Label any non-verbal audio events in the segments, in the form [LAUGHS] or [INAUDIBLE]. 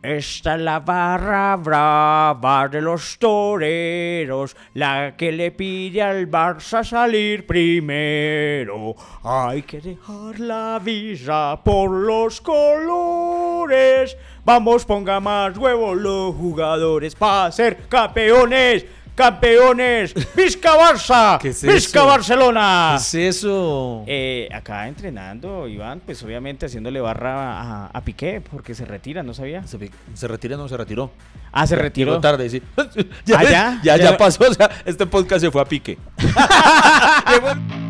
Esta es la barra brava de los toreros, la que le pide al Barça salir primero. Hay que dejar la visa por los colores. Vamos, ponga más huevos los jugadores para ser campeones. ¡Campeones! ¡Visca Barça! [LAUGHS] ¿Qué es ¡Visca eso? Barcelona! ¿Qué es eso? Eh, acá entrenando, Iván, pues obviamente haciéndole barra a, a Piqué porque se retira, ¿no sabía? ¿Se, se retira no se retiró? Ah, se retiró. llegó tarde, sí. [LAUGHS] ya, Ah, ¿ya? ya, Ya- ya pasó. O sea, este podcast se fue a pique. [LAUGHS]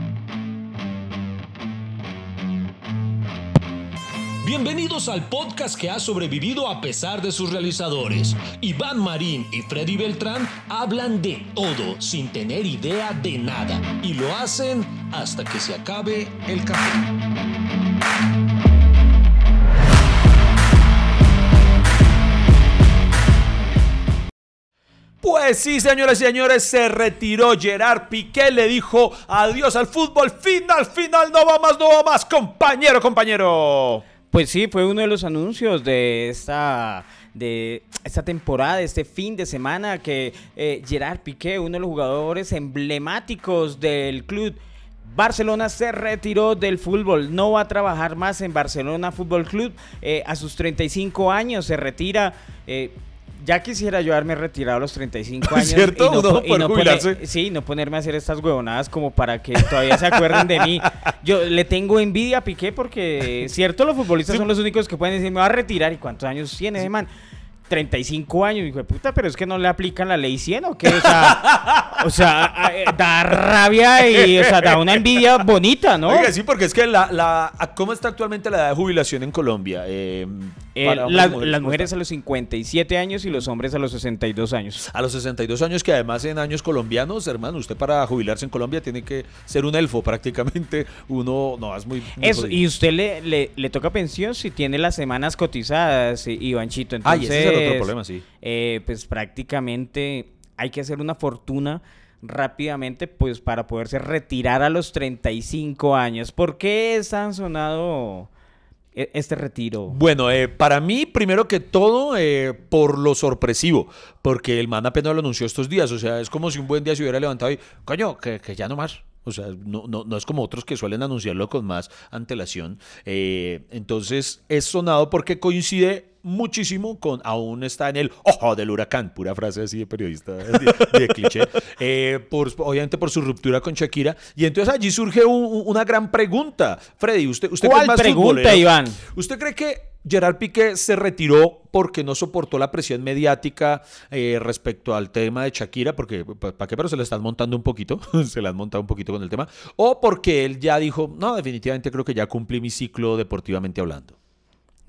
Bienvenidos al podcast que ha sobrevivido a pesar de sus realizadores. Iván Marín y Freddy Beltrán hablan de todo sin tener idea de nada y lo hacen hasta que se acabe el café. Pues sí, señoras y señores, se retiró Gerard Piqué, le dijo adiós al fútbol. Final, final, no va más, no va más, compañero, compañero. Pues sí, fue uno de los anuncios de esta, de esta temporada, este fin de semana, que eh, Gerard Piqué, uno de los jugadores emblemáticos del club Barcelona, se retiró del fútbol. No va a trabajar más en Barcelona Fútbol Club. Eh, a sus 35 años se retira. eh, ya quisiera yo haberme retirado a los 35 [LAUGHS] años. ¿Cierto? y no, po- y no poner- sí, no ponerme a hacer estas huevonadas como para que todavía se acuerden de mí. Yo le tengo envidia a Piqué porque, [LAUGHS] cierto, los futbolistas son los únicos que pueden decir, me va a retirar. ¿Y cuántos años tiene ese man? 35 años, hijo de puta, pero es que no le aplican la ley 100 o qué? O sea, [LAUGHS] o sea, a- eh, da rabia y, o sea, da una envidia bonita, ¿no? Oiga, sí, porque es que la, la, ¿cómo está actualmente la edad de jubilación en Colombia? Eh, Eh, las, mujeres, a los 57 años y los hombres a los 62 años. A los 62 años, que además en años colombianos, hermano, usted para jubilarse en Colombia tiene que ser un elfo [LAUGHS] prácticamente. Uno, no, es muy... muy Eso, jodido. y usted le, le, le toca pensión si tiene las semanas cotizadas, I- Ivanchito. Ah, Entonces, y ese es el otro problema, sí. eh, pues prácticamente hay que hacer una fortuna rápidamente pues para poderse retirar a los 35 años. ¿Por qué es tan sonado este retiro? Bueno, eh, para mí, primero que todo, eh, por lo sorpresivo, porque el man apenas lo anunció estos días, o sea, es como si un buen día se hubiera levantado y, coño, que, que ya no más. O sea, no, no, no es como otros que suelen anunciarlo con más antelación. Eh, entonces, es sonado porque coincide muchísimo con aún está en el ojo del huracán, pura frase así de periodista de, de [LAUGHS] cliché, eh, por, obviamente por su ruptura con Shakira. Y entonces allí surge un- un- una gran pregunta. Freddy, usted, usted que ¿Cuál es más pregunta, Iván? ¿Usted cree que Gerard Piqué se retiró porque no soportó la presión mediática eh, respecto al tema de Shakira? Porque, ¿para qué? Pero se le están montando un poquito, [LAUGHS] se le han montado un poquito con el tema. O porque él ya dijo, no, definitivamente creo que ya cumplí mi ciclo deportivamente hablando.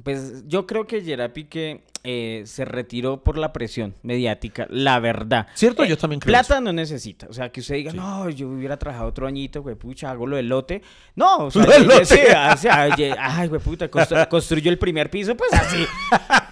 Pues yo creo que Gerard Piqué eh, se retiró por la presión mediática, la verdad. ¿Cierto? Eh, Yo también creo Plata no necesita. O sea, que usted diga, no, yo hubiera trabajado otro añito, güey, pucha, hago lo del lote. No, o [LAUGHS] sea, Lo del yo- lote. sí, o sea, ay, güey, puta, constru- [LAUGHS] construyó el primer piso, pues así.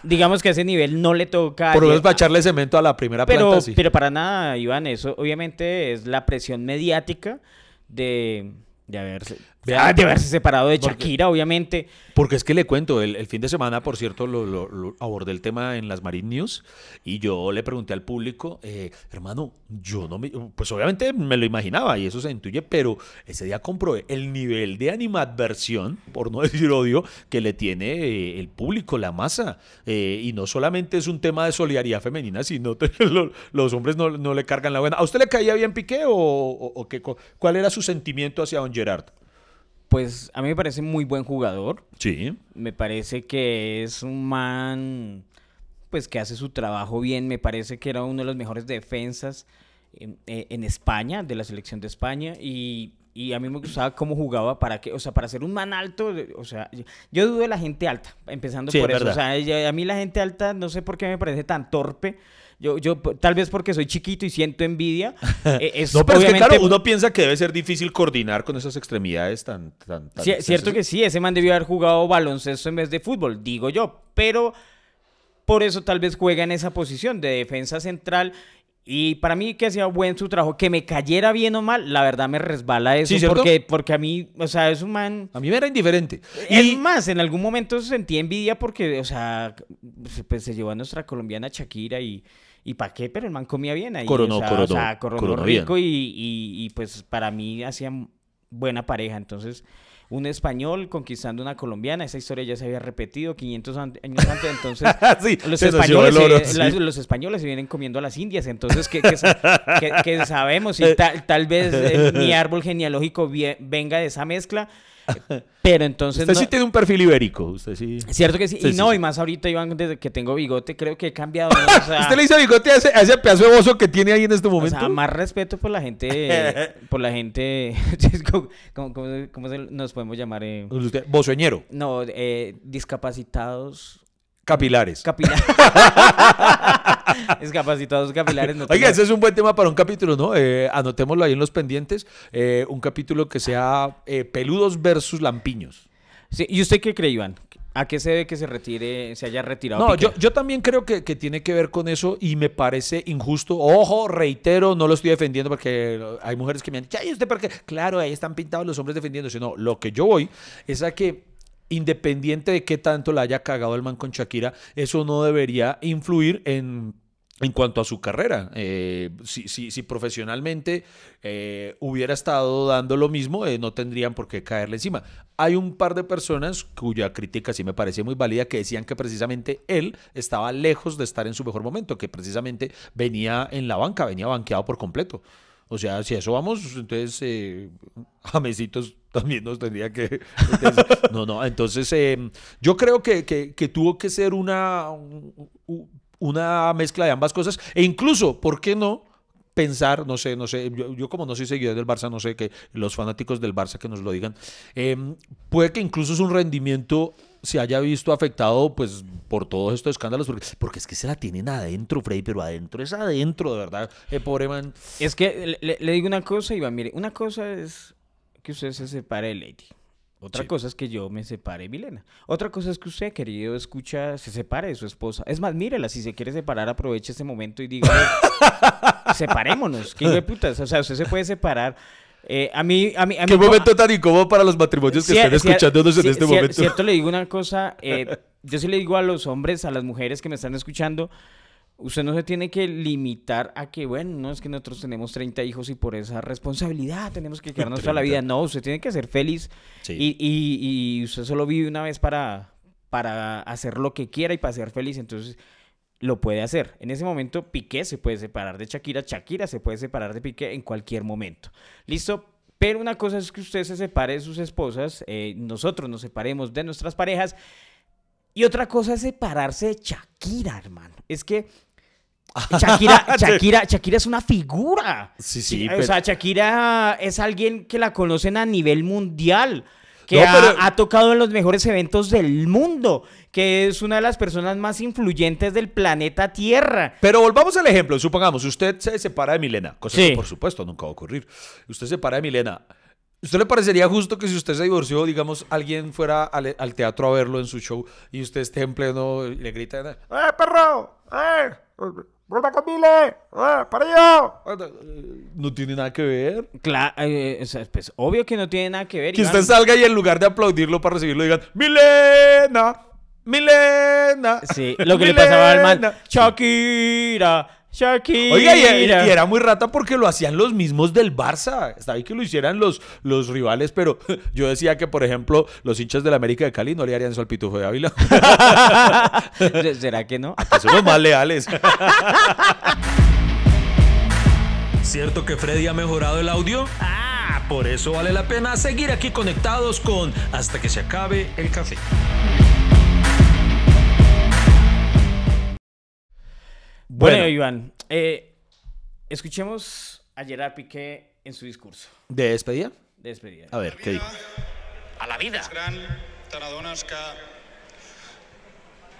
Digamos que a ese nivel no le toca. Por lo menos para echarle cemento a la primera pero, planta, sí. pero para nada, Iván, eso obviamente es la presión mediática de, de haberse, Vea, ah, de haberse separado de porque- Shakira, obviamente. Porque es que le cuento, el, el fin de semana, por cierto, lo, lo- lo abordé el tema en las Marine News y yo le pregunté al público, eh, hermano, yo no me, pues obviamente me lo imaginaba y eso se intuye, pero ese día comprobé el nivel de animadversión, por no [LAUGHS] decir odio, que le tiene eh, el público, la masa. Eh, y no solamente es un tema de solidaridad femenina, sino [LAUGHS] los hombres no, no le cargan la buena. ¿A usted le caía bien Piqué o, o- o qué, cuál era su sentimiento hacia don Gerard? Pues a mí me parece muy buen jugador. Sí. Me parece que es un man, pues que hace su trabajo bien. Me parece que era uno de los mejores defensas en, eh, en España, de la selección de España. Y, y a mí me gustaba cómo jugaba para que, o sea, para ser un man alto, o sea, yo, dudo de la gente alta, empezando Sí, por es eso. O sea, a mí la gente alta, no sé por qué me parece tan torpe. Yo, yo, tal vez porque soy chiquito y siento envidia. [LAUGHS] eh, es No, pero es que obviamente claro, uno piensa que debe ser difícil coordinar con esas extremidades tan... tan, tan Sí, cierto que sí, ese man debió haber jugado baloncesto en vez de fútbol, digo yo, pero por eso tal vez juega en esa posición de defensa central Y para mí que hacía buen su trabajo, que me cayera bien o mal, la verdad me resbala eso. Sí, porque, porque a mí, o sea, es un man... A mí me era indiferente. Y Y más, en algún momento sentí envidia porque, o sea, pues se llevó a nuestra colombiana Shakira y, y ¿para qué? Pero el man comía bien ahí. Coronó, o sea, coronó, o sea, coronó coronó rico y, y- y, pues para mí hacían buena pareja. Entonces, un español conquistando una colombiana, esa historia ya se había repetido 500 an- años antes, entonces... [LAUGHS] sí, Los españoles, oro, se- sí. las- los españoles se vienen comiendo a las indias, entonces que [LAUGHS] sabemos y tal, tal vez eh, mi árbol genealógico venga de esa mezcla, [LAUGHS] pero entonces Usted no- sí tiene un perfil ibérico. Usted sí. cierto que sí, y no sí. y más ahorita Iván desde que tengo bigote creo que he cambiado, ¿no? O [LAUGHS] sea, ¿Usted le hizo bigote a ese, a ese pedazo de bozo que tiene ahí en este o momento? sea, más respeto por la gente, [LAUGHS] por la gente, ¿cómo, cómo- cómo- cómo se- nos podemos llamar? eh? Usted, boceñero, No, eh, discapacitados capilares. capilares. [LAUGHS] discapacitados capilares. No Oiga, tengo- ese es un buen tema para un capítulo, ¿no? Eh, anotémoslo ahí en los pendientes. Eh, un capítulo que sea eh, peludos versus lampiños. Sí, ¿Y usted qué cree, Iván? ¿A qué se debe que se retire, se haya retirado? No, yo, yo también creo que, que tiene que ver con eso y me parece injusto. Ojo, reitero, no lo estoy defendiendo porque hay mujeres que me han dicho, ¿y usted por qué? Claro, ahí están pintados los hombres defendiéndose. No, lo que yo voy es a que independiente de qué tanto la haya cagado el man con Shakira, eso no debería influir en, en cuanto a su carrera. Eh, si, si- si profesionalmente eh, hubiera estado dando lo mismo, eh, no tendrían por qué caerle encima. Hay un par de personas cuya crítica sí me parece muy válida que decían que precisamente él estaba lejos de estar en su mejor momento, que precisamente venía en la banca, venía banqueado por completo. O sea, si a eso vamos, entonces eh, [LAUGHS] Jamesitos también nos tendría que... [LAUGHS] no, no, entonces eh, yo creo que, que- tuvo que ser una, una mezcla de ambas cosas e incluso, ¿por qué no? pensar, no sé, no sé, yo, yo como no soy seguidor del Barça, no sé, que los fanáticos del Barça que nos lo digan, eh, puede que incluso su rendimiento se haya visto afectado pues por todos estos escándalos, porque, porque es que se la tienen adentro, Freddy, pero adentro es adentro, de verdad, eh, pobre man. Es que le digo una cosa, Iván, mire, una cosa es que usted se separe de Lady. Otra Sí. cosa es que yo me separe Milena. Otra cosa es que usted, querido, escucha, se separe de su esposa. Es más, mírela, si se quiere separar, aproveche este momento y diga, [LAUGHS] separémonos. ¿Qué de putas? O sea, usted se puede separar. Eh, a mí, a mí, a mí Qué momento tan incómodo para los matrimonios que están escuchándonos en este momento. Cierto, le digo una cosa. eh, yo sí le digo a los hombres, a las mujeres que me están escuchando, usted no se tiene que limitar a que, bueno, no es que nosotros tenemos 30 hijos y por esa responsabilidad tenemos que quedarnos toda la vida. No, usted tiene que ser feliz Sí. y, y- y usted solo vive una vez para, para hacer lo que quiera y para ser feliz. Entonces lo puede hacer. En ese momento, Piqué se puede separar de Shakira, Shakira se puede separar de Piqué en cualquier momento. ¿Listo? Pero una cosa es que usted se separe de sus esposas, eh, nosotros nos separemos de nuestras parejas. Y otra cosa es separarse de Shakira, hermano. Es que Shakira, [LAUGHS] Shakira, Shakira es una figura. Sí, sí, O pero- sea, Shakira es alguien que la conocen a nivel mundial. Que No, ha, pero- ha tocado en los mejores eventos del mundo. Que es una de las personas más influyentes del planeta Tierra. Pero volvamos al ejemplo. Supongamos, usted se separa de Milena, cosa Sí. que por supuesto nunca va a ocurrir. Usted se separa de Milena. ¿Usted le parecería justo que si usted se divorció, digamos, alguien fuera al, al teatro a verlo en su show y usted esté en pleno y le grita, ¡Eh, perro! ¡Eh! ¡Vuelva con Mile! ¡Eh, para allá! No tiene nada que ver. Claro, pues obvio que no tiene nada que ver. Que Iván. usted salga y en lugar de aplaudirlo para recibirlo digan, ¡Milena! ¡Milena! Sí, lo que le pasaba al man. Milena". Shakira, Shakira. Oiga, y, y era muy rata porque lo hacían los mismos del Barça. Está bien que lo hicieran los, los rivales, pero [LAUGHS] yo decía que, por ejemplo, los hinchas del América de Cali no le harían eso al Pitufo de Ávila. [LAUGHS] ¿Será que no? que son los más leales. ¿Cierto que Freddy ha mejorado el audio? Ah, por eso vale la pena seguir aquí conectados con Hasta que se acabe el café. Bueno, Bueno. Iván, eh, escuchemos a Gerard Piqué en su discurso ¿De despedida? de despedida. A ver, ¿qué dijo? a la vida. Gran, te n'adones que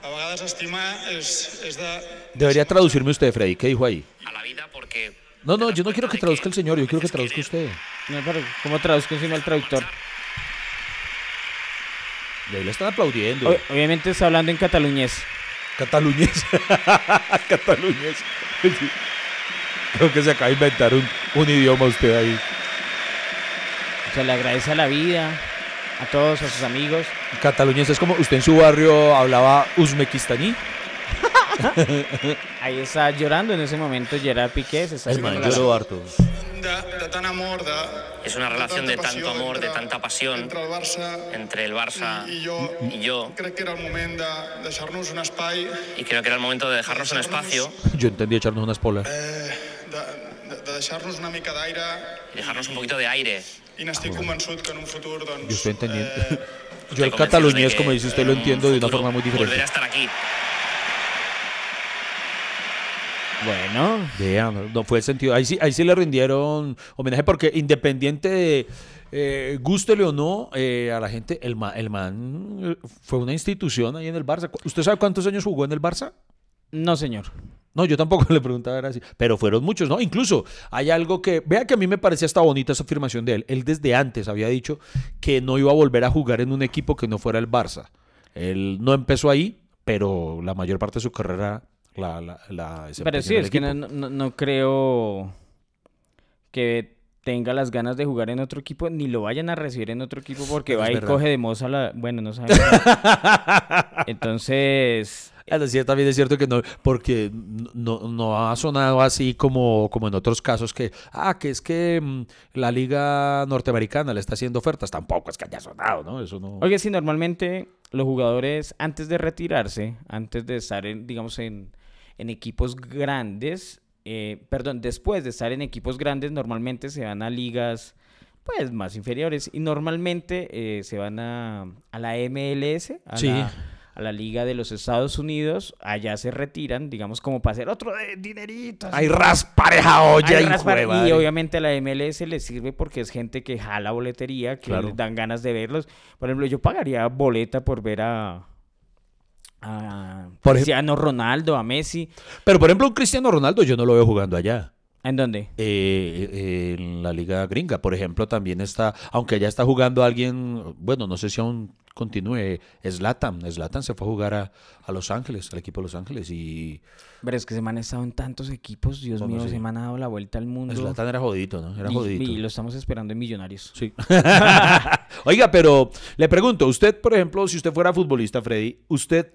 a vegades estimar és, és de... Debería traducirme usted, Freddy. ¿Qué dijo ahí? A la vida porque... No, no, yo no quiero que traduzca el señor, yo quiero que traduzca usted. No, pero ¿cómo traduzco encima el traductor? De ahí le están aplaudiendo. Obviamente está hablando en cataluñés. Cataluñés. [LAUGHS] Cataluñés. Creo que se acaba de inventar un, un idioma usted ahí. Se le agradece a la vida, a todos, a sus amigos. Cataluñés es como usted en su barrio hablaba uzbekistaní. [LAUGHS] Ahí está llorando en ese momento Gerard Piqué. Se está El man lloró harto. De, de tant amor, de, Es una relación de tanto amor, de tanta pasión entre el Barça y yo. Crec que era el moment de deixar-nos un espai, Y creo que era el momento de dejarnos un espacio Yo entendí echarnos eh, una mica d'aire y dejarnos un poquito de aire. doncs... Yo estoy entendiendo. eh, Yo el cataluñés, como dice usted, lo entiendo de una forma muy diferente. Volveré a estar aquí. Bueno, Vean, no fue el sentido. Ahí sí, ahí sí le rindieron homenaje porque independiente de eh, gústele o no eh, a la gente, el, ma- el man fue una institución ahí en el Barça. ¿Usted sabe cuántos años jugó en el Barça? no señor. No, yo tampoco [LAUGHS] le preguntaba, era así. Pero fueron muchos, ¿no? Incluso hay algo que. Vea que a mí me parecía hasta bonita esa afirmación de él. Él desde antes había dicho que no iba a volver a jugar en un equipo que no fuera el Barça. Él no empezó ahí, pero la mayor parte de su carrera la, la, la Pero sí, es que no, no- no creo que tenga las ganas de jugar en otro equipo, ni lo vayan a recibir en otro equipo porque va es y verdad. coge de moza la... Bueno, no sabe. [LAUGHS] Entonces, Es decir, también es cierto que no, porque no, no ha sonado así como, como en otros casos que, ah, que es que mm, la liga norteamericana le está haciendo ofertas. Tampoco es que haya sonado, ¿no? Eso no. oye, sí, normalmente los jugadores antes de retirarse, antes de estar, en, digamos, en, en equipos grandes, eh, perdón, después de estar en equipos grandes, normalmente se van a ligas pues más inferiores y normalmente eh, se van a, a la MLS, a, Sí. la, a la liga de los Estados Unidos, allá se retiran, digamos, como para hacer otro de dinerito. así Hay raspareja olla Ay, y raspar- juega, y obviamente a la MLS le sirve porque es gente que jala boletería, que Claro. les dan ganas de verlos. Por ejemplo, yo pagaría boleta por ver a, a Por Cristiano Ronaldo, a Messi. Pero por ejemplo, un Cristiano Ronaldo yo no lo veo jugando allá. ¿En dónde? Eh, eh, en la liga gringa, por ejemplo, también está, aunque allá está jugando alguien, bueno, no sé si aún continúe, Slatan. Slatan se fue a jugar a, a Los Ángeles, al equipo de Los Ángeles, y Pero es que se me han estado en tantos equipos, Dios ¿Cómo mío, se me han dado la vuelta al mundo. Slatan era jodito, ¿no? Era y, jodito. y lo estamos esperando en Millonarios. Sí. [LAUGHS] Oiga, pero le pregunto, usted, por ejemplo, si usted fuera futbolista, Freddy, ¿usted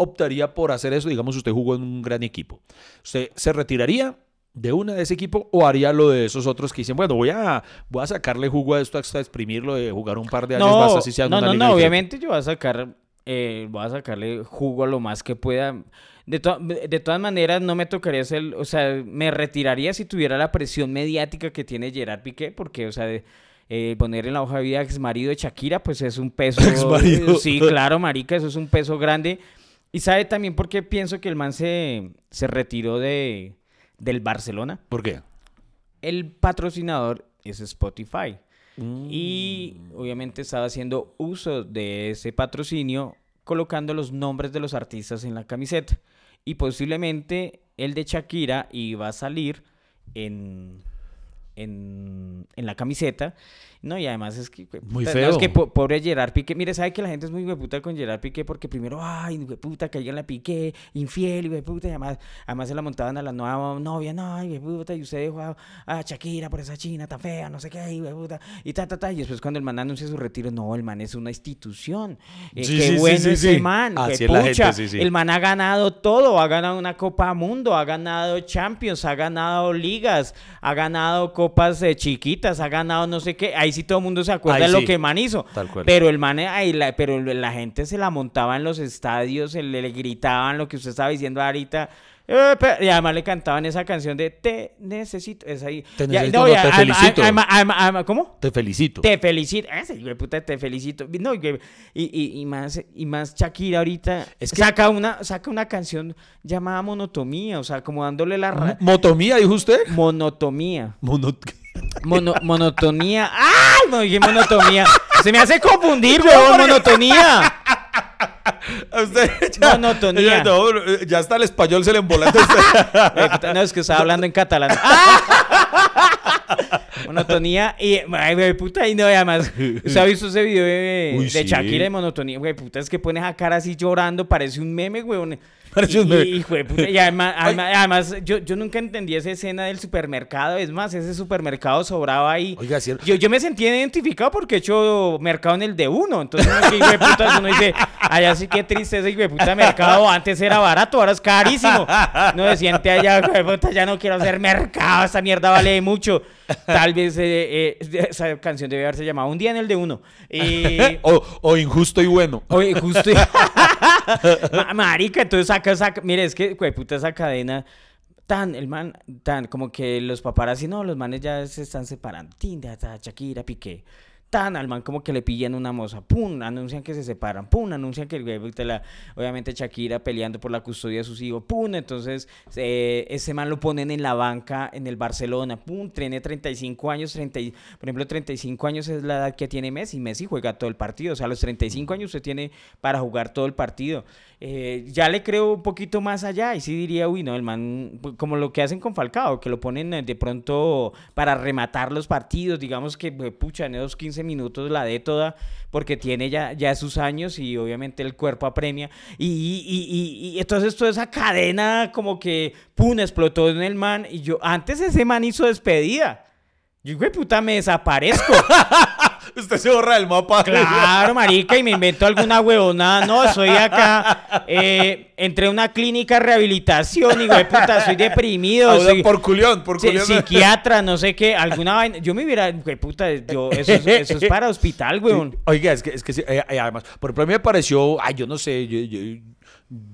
optaría por hacer eso? Digamos, usted jugó en un gran equipo. ¿Usted se retiraría de una de ese equipo o haría lo de esos otros que dicen, bueno, voy a, voy a sacarle jugo a esto hasta exprimirlo de jugar un par de años más así sea no, una no, no, obviamente yo voy a sacar, eh, voy a sacarle jugo a lo más que pueda. De, to- de todas maneras, no me tocaría ser, o sea, me retiraría si tuviera la presión mediática que tiene Gerard Piqué, porque, o sea, de- eh, poner en la hoja de vida ex marido de Shakira, pues es un peso. [LAUGHS] Exmarido. Sí, claro, marica, eso es un peso grande. Y sabe también por qué pienso que el man se, se retiró de, del Barcelona. ¿Por qué? El patrocinador es Spotify. Y obviamente estaba haciendo uso de ese patrocinio colocando los nombres de los artistas en la camiseta. Y posiblemente el de Shakira iba a salir en, en, en la camiseta. No, y además es que... Muy no, es feo. que po- pobre Gerard Piqué. Mire, sabe que la gente es muy puta con Gerard Piqué porque primero, ay, puta, caiga en la Piqué, infiel, puta, y además, además se la montaban a la nueva novia, no, puta, y usted dejó a, a Shakira por esa china tan fea, no sé qué, puta, y ta, ta, ta. Y después cuando el man anuncia su retiro, no, el man es una institución. Eh, Sí, qué sí, sí, bueno sí, ese sí. man, Así es la gente, pucha. sí, sí. El man ha ganado todo, ha ganado una Copa Mundo, ha ganado Champions, ha ganado ligas, ha ganado copas eh, chiquitas, ha ganado no sé qué. Ahí sí todo el mundo se acuerda Ahí de lo que el man hizo. Tal cual. Pero el man, eh, ahí la, pero la gente se la montaba en los estadios, se le, le gritaban lo que usted estaba diciendo ahorita. Eh, Y además le cantaban esa canción de Te necesito. Es ahí. Te Ya, necesito, no, te además- felicito. además- además- además- ¿Cómo? Te felicito. Te felicito. Ese hijo de puta, te felicito. No, y, y, y- más, y más Shakira ahorita Es que- saca, una, saca una canción llamada Monotomía, o sea, como dándole la ra- ¿Motomía, dijo usted? monotomía. Mono- Mono- [LAUGHS] monotonía. ¡Ay! No dije monotomía. Se me hace confundir, weón, monotonía. [LAUGHS] [LAUGHS] A usted ya, Monotonía. Ya, no, ya hasta el español se le embolata [LAUGHS] a usted. Eh, No, es que estaba hablando en catalán. [LAUGHS] Monotonía y, ay, güey, puta, y no, además, ¿usted ha visto ese video de, Uy, de sí. Shakira de monotonía? Güey, puta, es que pones a cara así llorando, parece un meme, güey. Un puta, y además, [LAUGHS] además, además, yo, yo nunca entendí esa escena del supermercado. Es más, ese supermercado sobraba ahí. Oiga, cierto. Yo, yo me sentía identificado porque he hecho mercado en el de uno. Entonces, que, hijo de puta, uno dice, allá sí que triste ese hijo de puta mercado. Antes era barato, ahora es carísimo. No se siente allá, hijo de puta, ya no quiero hacer mercado, esa mierda vale mucho. Tal vez eh, eh, esa canción debe haberse llamado Un día en el de uno. Y. [LAUGHS] O, o injusto y bueno. Oye, justo. [LAUGHS] Ma- Marica, entonces saca, saca. Mire, es que, puta, esa cadena. Tan, el man, tan, como que los paparazzi, no, los manes ya se están separando. Tinda, ta, Shakira, Piqué. Tan, al man como que le pillan una moza. Pum, anuncian que se separan. Pum, anuncian que la, obviamente Shakira peleando por la custodia de sus hijos. Pum, entonces eh, ese man lo ponen en la banca en el Barcelona. Pum, tiene 35 años. 30, y- por ejemplo, 35 años es la edad que tiene Messi. Messi juega todo el partido. O sea, a los 35 años usted tiene para jugar todo el partido. Eh, ya le creo un poquito más allá y sí diría, uy, no, el man, pues, como lo que hacen con Falcao, que lo ponen eh, de pronto para rematar los partidos, digamos que, pues, pucha, en esos 15 minutos la dé toda, porque tiene ya, ya sus años y obviamente el cuerpo apremia. Y, y, y- entonces toda esa cadena como que, pum, explotó en el man y yo, antes ese man hizo despedida. Yo, güey, puta, me desaparezco. [LAUGHS] Usted se borra del mapa. Claro, marica, y me invento alguna huevonada. No, soy acá, eh, entré a una clínica de rehabilitación y, güey, puta, soy deprimido. Ah, soy- por culión, por culión. psiquiatra, no sé qué, alguna vaina. Yo me hubiera, güey, puta, yo, eso, es, eso es para hospital, weón. Oiga, es que, es que sí, eh, eh, además, por ejemplo, a mí me pareció, ay, yo no sé, yo, yo-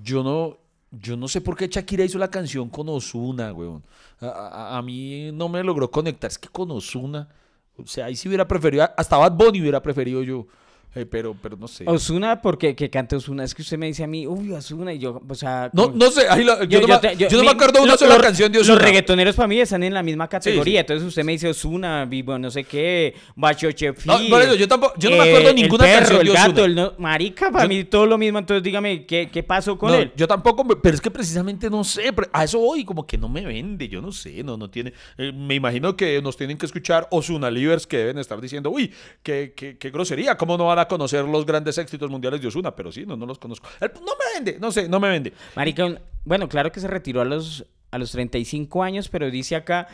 yo no, yo no sé por qué Shakira hizo la canción con Osuna, weón. A, a- a mí no me logró conectar, es que con Osuna, o sea, ahí sí hubiera preferido, hasta Bad Bunny hubiera preferido yo, eh, pero, pero no sé. Osuna, porque que cante Osuna, es que usted me dice a mí, uy, Osuna, y yo, o sea. No, como- no sé, ahí la- yo, no, me- te- yo no mi- me acuerdo de una lo- sola los- canción de Los Osuna. reggaetoneros para mí están en la misma categoría. sí. Entonces usted me dice Osuna, Vivo, no sé qué, Bacho Chefi. No, por eso, yo tampoco- yo no me acuerdo ninguna el perro, canción de el gato, el no- marica, para Yo- mí todo lo mismo. Entonces dígame, ¿qué, qué pasó con No, él? Yo tampoco, me- pero es que precisamente no sé, a eso voy, como que no me vende, yo no sé, no, no tiene, eh, me imagino que nos tienen que escuchar Osuna Livers que deben estar diciendo, uy, qué, qué, qué grosería, cómo no van a conocer los grandes éxitos mundiales de Osuna, pero sí, no, no los conozco. El- no me vende, no sé, no me vende. Marica, bueno, claro que se retiró a los, a los 35 años, pero dice acá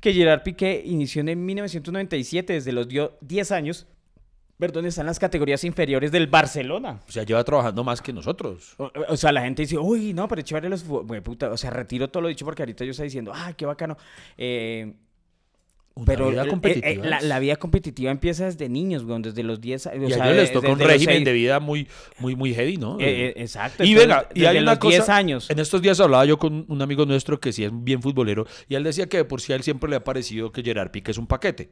que Gerard Piqué inició en 1997, desde los dio 10 años, perdón, está en las categorías inferiores del Barcelona. O sea, lleva trabajando más que nosotros. O, o sea, la gente dice, uy, no, pero chévere los puta, o sea, retiro todo lo dicho porque ahorita yo estoy diciendo, ah, qué bacano. Eh, Una pero vida eh, eh, la, la vida competitiva empieza desde niños, güey, desde los 10 años. Y a ellos les toca un régimen de vida muy, muy, muy heavy, ¿no? Eh, exacto. Y entonces, venga, y desde hay una los cosa, 10 años. En estos días hablaba yo con un amigo nuestro que sí es bien futbolero y él decía que de por sí a él siempre le ha parecido que Gerard Piqué es un paquete.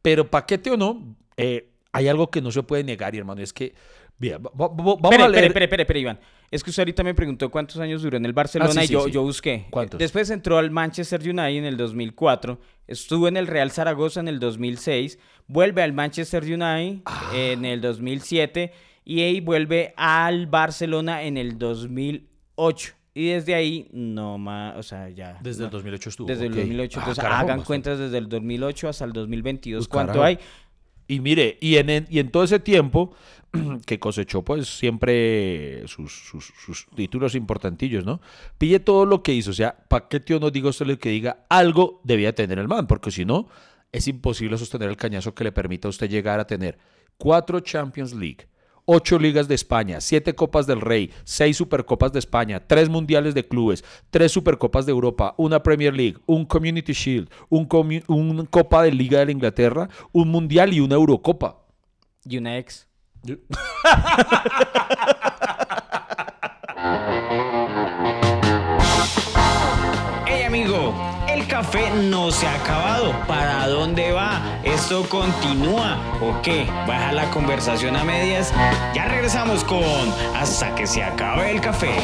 Pero paquete o no, hay algo que no se puede negar, y hermano, es que, mira, va- va- va- vamos a leer. espere, espere, espere, Iván. Es que usted ahorita me preguntó cuántos años duró en el Barcelona Ah, sí, y sí, yo, sí. yo busqué. ¿Cuántos? Después entró al Manchester United en el 2004, estuvo en el Real Zaragoza en el 2006, vuelve al Manchester United Ah. en el 2007 y ahí vuelve al Barcelona en el 2008. Y desde ahí, no más, o sea, ya. Desde no. el 2008 estuvo. Desde ok. el 2008. Ah, Entonces, carajo, hagan bastante. cuentas desde el 2008 hasta el 2022. Pues, ¿Cuánto carajo. hay? Y mire, y en, y en todo ese tiempo [CLEARS THROAT] que cosechó pues siempre sus, sus- títulos importantillos, ¿no? Pille todo lo que hizo, o sea, paquete o no diga usted lo que diga, algo debía tener el man, porque si no, es imposible sostener el cañazo que le permita a usted llegar a tener cuatro Champions League, ocho ligas de España, siete Copas del Rey, seis Supercopas de España, tres Mundiales de Clubes, tres Supercopas de Europa, una Premier League, un Community Shield, un, comu- un Copa de Liga de la Inglaterra, un Mundial y una Eurocopa. Y una ex. [LAUGHS] Hey amigo, el café no se ha ¿Esto continúa o qué? ¿Baja la conversación a medias? Ya regresamos con Hasta que se acabe el café.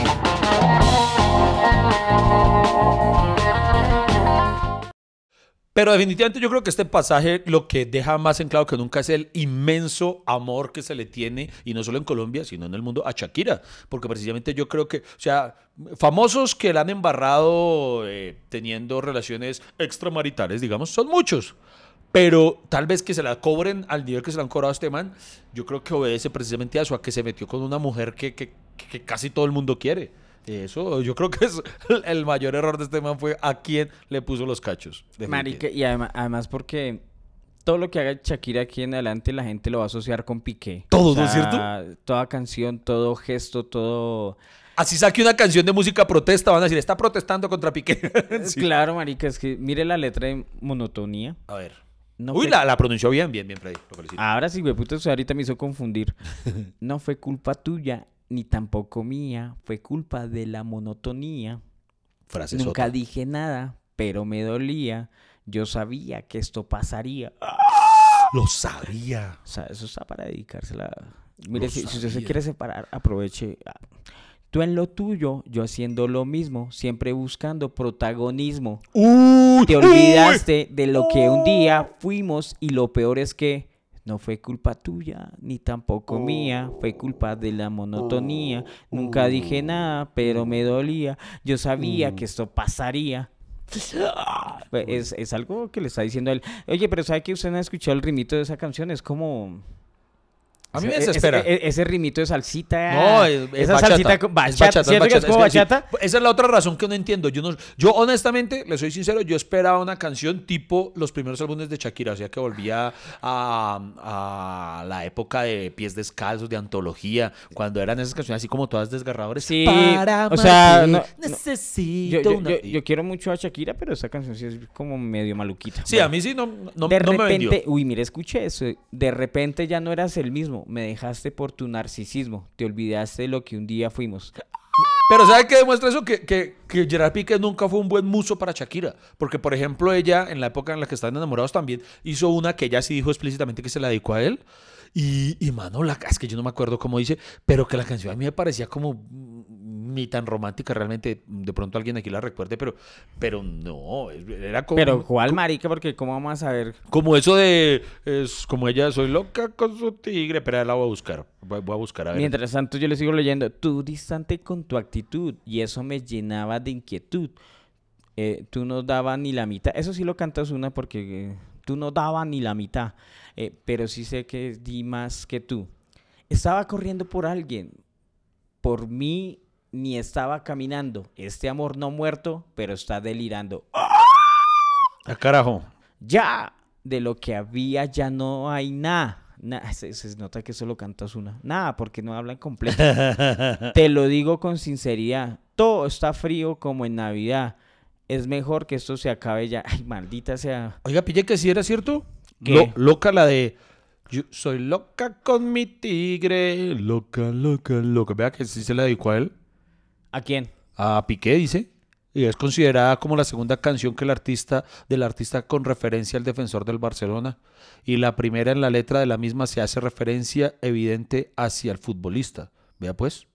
Pero definitivamente yo creo que este pasaje lo que deja más en claro que nunca es el inmenso amor que se le tiene, y no solo en Colombia, sino en el mundo, a Shakira. Porque precisamente yo creo que, o sea, famosos que la han embarrado eh, teniendo relaciones extramaritales, digamos, son muchos. Pero tal vez que se la cobren al nivel que se la han cobrado a este man, yo creo que obedece precisamente a eso, a que se metió con una mujer que, que- que casi todo el mundo quiere. Eso, yo creo que es el- mayor error de este man fue a quien le puso los cachos. Marica, y además, además porque todo lo que haga Shakira aquí en adelante la gente lo va a asociar con Piqué. Todo, O ¿no es sea, Toda canción, todo gesto, todo... Así saque una canción de música protesta, van a decir, está protestando contra Piqué. [LAUGHS] Sí. Claro, marica, es que mire la letra de monotonía. A ver. No Uy, fue- la, la pronunció bien, bien, bien, Freddy. lo. Ahora sí, güey, usted ahorita me hizo confundir. [LAUGHS] No fue culpa tuya, ni tampoco mía. Fue culpa de la monotonía. Frase Nunca sota. dije nada, pero me dolía. Yo sabía que esto pasaría. Lo sabía. O sea, eso está para dedicársela. Mire, si, si usted se quiere separar, aproveche. Tú en lo tuyo, yo haciendo lo mismo, siempre buscando protagonismo. Uy, Te olvidaste de lo que un día fuimos y lo peor es que no fue culpa tuya, ni tampoco mía, fue culpa de la monotonía. Nunca dije nada, pero me dolía. Yo sabía que esto pasaría. Es, es algo que le está diciendo él. Oye, pero ¿sabe que usted no ha escuchado el rimito de esa canción? Es como... A mí me ese- desespera. Ese, ese- ese rimito de salsita. No, es, es esa bachata. salsita Es bachata. es ¿Cierto que es bachata, como sí. bachata? Esa es la otra razón que no entiendo. Yo, no, yo honestamente, le soy sincero, yo esperaba una canción tipo los primeros álbumes de Shakira, o sea que volvía a, a la época de pies descalzos, de antología, cuando eran esas canciones así como todas desgarradoras. Sí, Para o sea, no- necesito Yo, yo- una- yo- yo quiero mucho a Shakira, pero esa canción sí es como medio maluquita. Sí, Bueno. a mí sí no, no, de no me vendió. repente, uy, mire, escuché eso. De repente ya no eras el mismo. Me dejaste por tu narcisismo. Te olvidaste de lo que un día fuimos. Pero ¿sabe qué demuestra eso? Que, que, que Gerard Piqué nunca fue un buen muso para Shakira. Porque, por ejemplo, ella, en la época en la que estaban enamorados también, hizo una que ella sí dijo explícitamente que se la dedicó a él. Y, y mano, la, es que yo no me acuerdo cómo dice, pero que la canción a mí me parecía como ni tan romántica realmente. De pronto alguien aquí la recuerde, pero, pero no, era como... Pero, ¿cuál marica? Porque, ¿cómo vamos a saber? Como eso de, es como ella, soy loca con su tigre, pero la voy a buscar. Voy, a buscar a ver. Mientras tanto, yo le sigo leyendo. Tú distante con tu actitud. Y eso me llenaba de inquietud. Eh, tú no dabas ni la mitad. Eso sí lo cantas una porque eh, tú no dabas ni la mitad. Eh, pero sí sé que di más que tú. Estaba corriendo por alguien. Por mí ni estaba caminando. Este amor no muerto, pero está delirando. Ah, carajo. Ya de lo que había ya no hay nada. Na- se, se nota que solo cantas una. Nada, porque no hablan completo. [LAUGHS] Te lo digo con sinceridad. Todo está frío como en Navidad. Es mejor que esto se acabe ya. Ay, maldita sea. Oiga, pille que sí era cierto. Loca la de. Yo soy loca con mi tigre. Loca, loca, loca. Vea que sí se la dedicó a él. ¿A quién? A Piqué, dice. Y es considerada como la segunda canción que el artista, del artista con referencia al defensor del Barcelona. Y la primera en la letra de la misma se hace referencia evidente hacia el futbolista. Vea pues.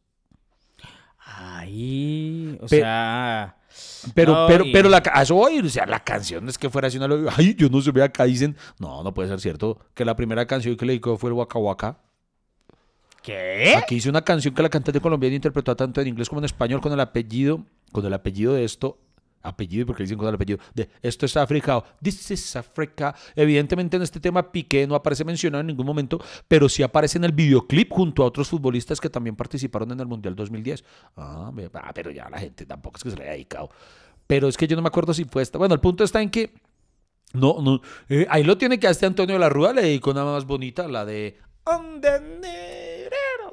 Ay, o Pe- sea. Pero, No, pero, y- pero la, a eso voy, o sea, la canción es que fuera así una... Ay, yo no sé, ve acá dicen... No, no puede ser cierto que la primera canción que le dedicó fue el Waka Waka. Aquí hice una canción que la cantante colombiana interpretó tanto en inglés como en español con el apellido, con el apellido de esto, apellido, porque dicen con el apellido, de esto es África This is Africa. Evidentemente en este tema Piqué no aparece mencionado en ningún momento, pero sí aparece en el videoclip junto a otros futbolistas que también participaron en el Mundial 2010. Ah, ah, pero ya la gente tampoco es que se le haya dedicado. Pero es que yo no me acuerdo si fue esta. Bueno, el punto está en que no, no. eh, ahí lo tiene que a este Antonio de la Rúa le dedicó una más bonita, la de Andererero.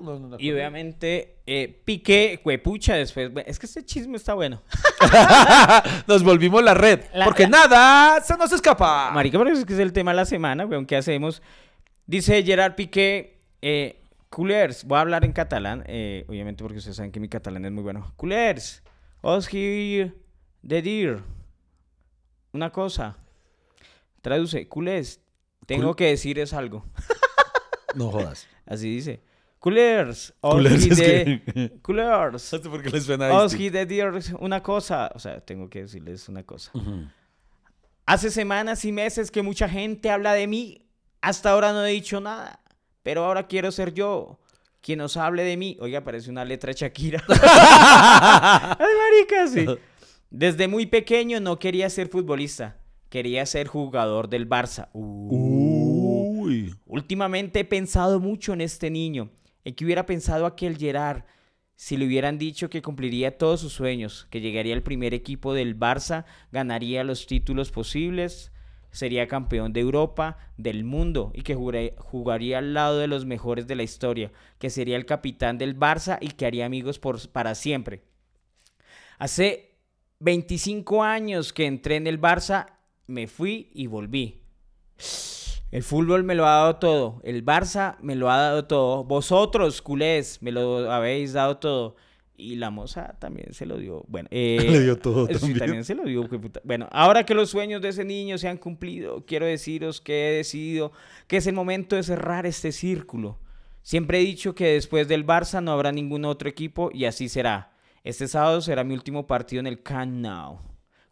No, no, no, Y obviamente, eh, Piqué, huepucha, después. Es que este chisme está bueno. [LAUGHS] Nos volvimos la red. La- porque la- nada se nos escapa. Marica, pero es que es el tema de la semana, weón. ¿Qué hacemos? Dice Gerard Piqué, eh, culers, voy a hablar en catalán, eh, obviamente porque ustedes saben que mi catalán es muy bueno. Culers, os quiero decir una cosa. Traduce, culers, tengo Cul- que decir es algo. [LAUGHS] [LAUGHS] No jodas. Así dice. Culers, os Culers es que- culers, No sé por qué les suena os distinto. quiero decir una cosa. O sea, tengo que decirles una cosa. Hace semanas y meses que mucha gente habla de mí. Hasta ahora no he dicho nada. Pero ahora quiero ser yo quien os hable de mí. Oiga, parece una letra de Shakira. [LAUGHS] Ay, marica, sí. Desde muy pequeño no quería ser futbolista. quería ser jugador del Barça. Uy. Últimamente he pensado mucho en este niño, en que hubiera pensado aquel Gerard si le hubieran dicho que cumpliría todos sus sueños, que llegaría al primer equipo del Barça, ganaría los títulos posibles, sería campeón de Europa, del mundo y que jugaría, al lado de los mejores de la historia, que sería el capitán del Barça y que haría amigos para siempre. Hace 25 años que entré en el Barça, me fui y volví. El fútbol me lo ha dado todo, el Barça me lo ha dado todo, vosotros, culés, me lo habéis dado todo. Y la moza también se lo dio. Bueno, [LAUGHS] eh, Le dio todo sí, también. también se lo dio. Bueno, ahora que los sueños de ese niño se han cumplido, quiero deciros que he decidido que es el momento de cerrar este círculo. Siempre he dicho que después del Barça no habrá ningún otro equipo y así será. Este sábado será mi último partido en el Camp Nou.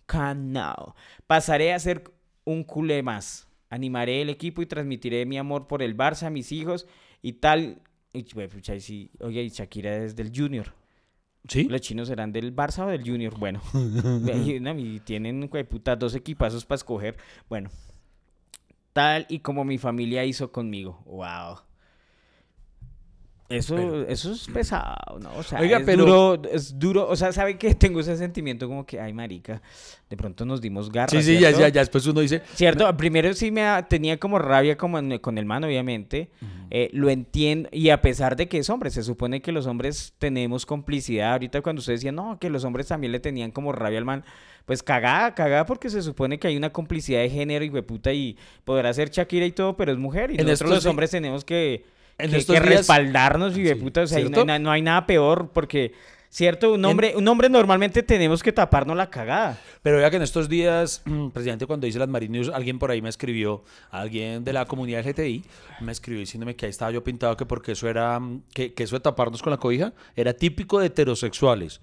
Camp Nou. Pasaré a ser un culé más. Animaré el equipo y transmitiré mi amor por el Barça a mis hijos y tal. Y, sí, Oye, y Shakira es del Junior. ¿Sí? ¿Los chinos serán del Barça o del Junior? Bueno, [LAUGHS] y, tienen puta, dos equipazos para escoger. Bueno, tal y como mi familia hizo conmigo. Wow. Eso, eso es pesado, ¿no? O sea, Oiga, es pero- duro, es duro. O sea, ¿sabe qué? Tengo ese sentimiento como que, ay, marica, de pronto nos dimos garra, Sí, sí, ya, ya, ya después uno dice, Cierto, primero sí me tenía como rabia como en- con el man, obviamente. Eh, lo entiendo. Y a pesar de que es hombre, se supone que los hombres tenemos complicidad. Ahorita cuando usted decía, no, que los hombres también le tenían como rabia al man. Pues cagada, cagada, porque se supone que hay una complicidad de género y hueputa y podrá ser Shakira y todo, pero es mujer. Y En nosotros los humbres tenemos que, En que- estos que días- respaldarnos y Sí. O sea, y no, hay nada peor porque, cierto, un hombre, un hombre normalmente tenemos que taparnos la cagada. Pero vea que en estos días, [CLEARS THROAT] presidente, cuando hice las Marines, alguien por ahí me escribió, alguien de la comunidad LGTBI, me escribió diciéndome que ahí estaba yo pintado que porque eso era, mm, que, que eso de taparnos con la cobija era típico de heterosexuales.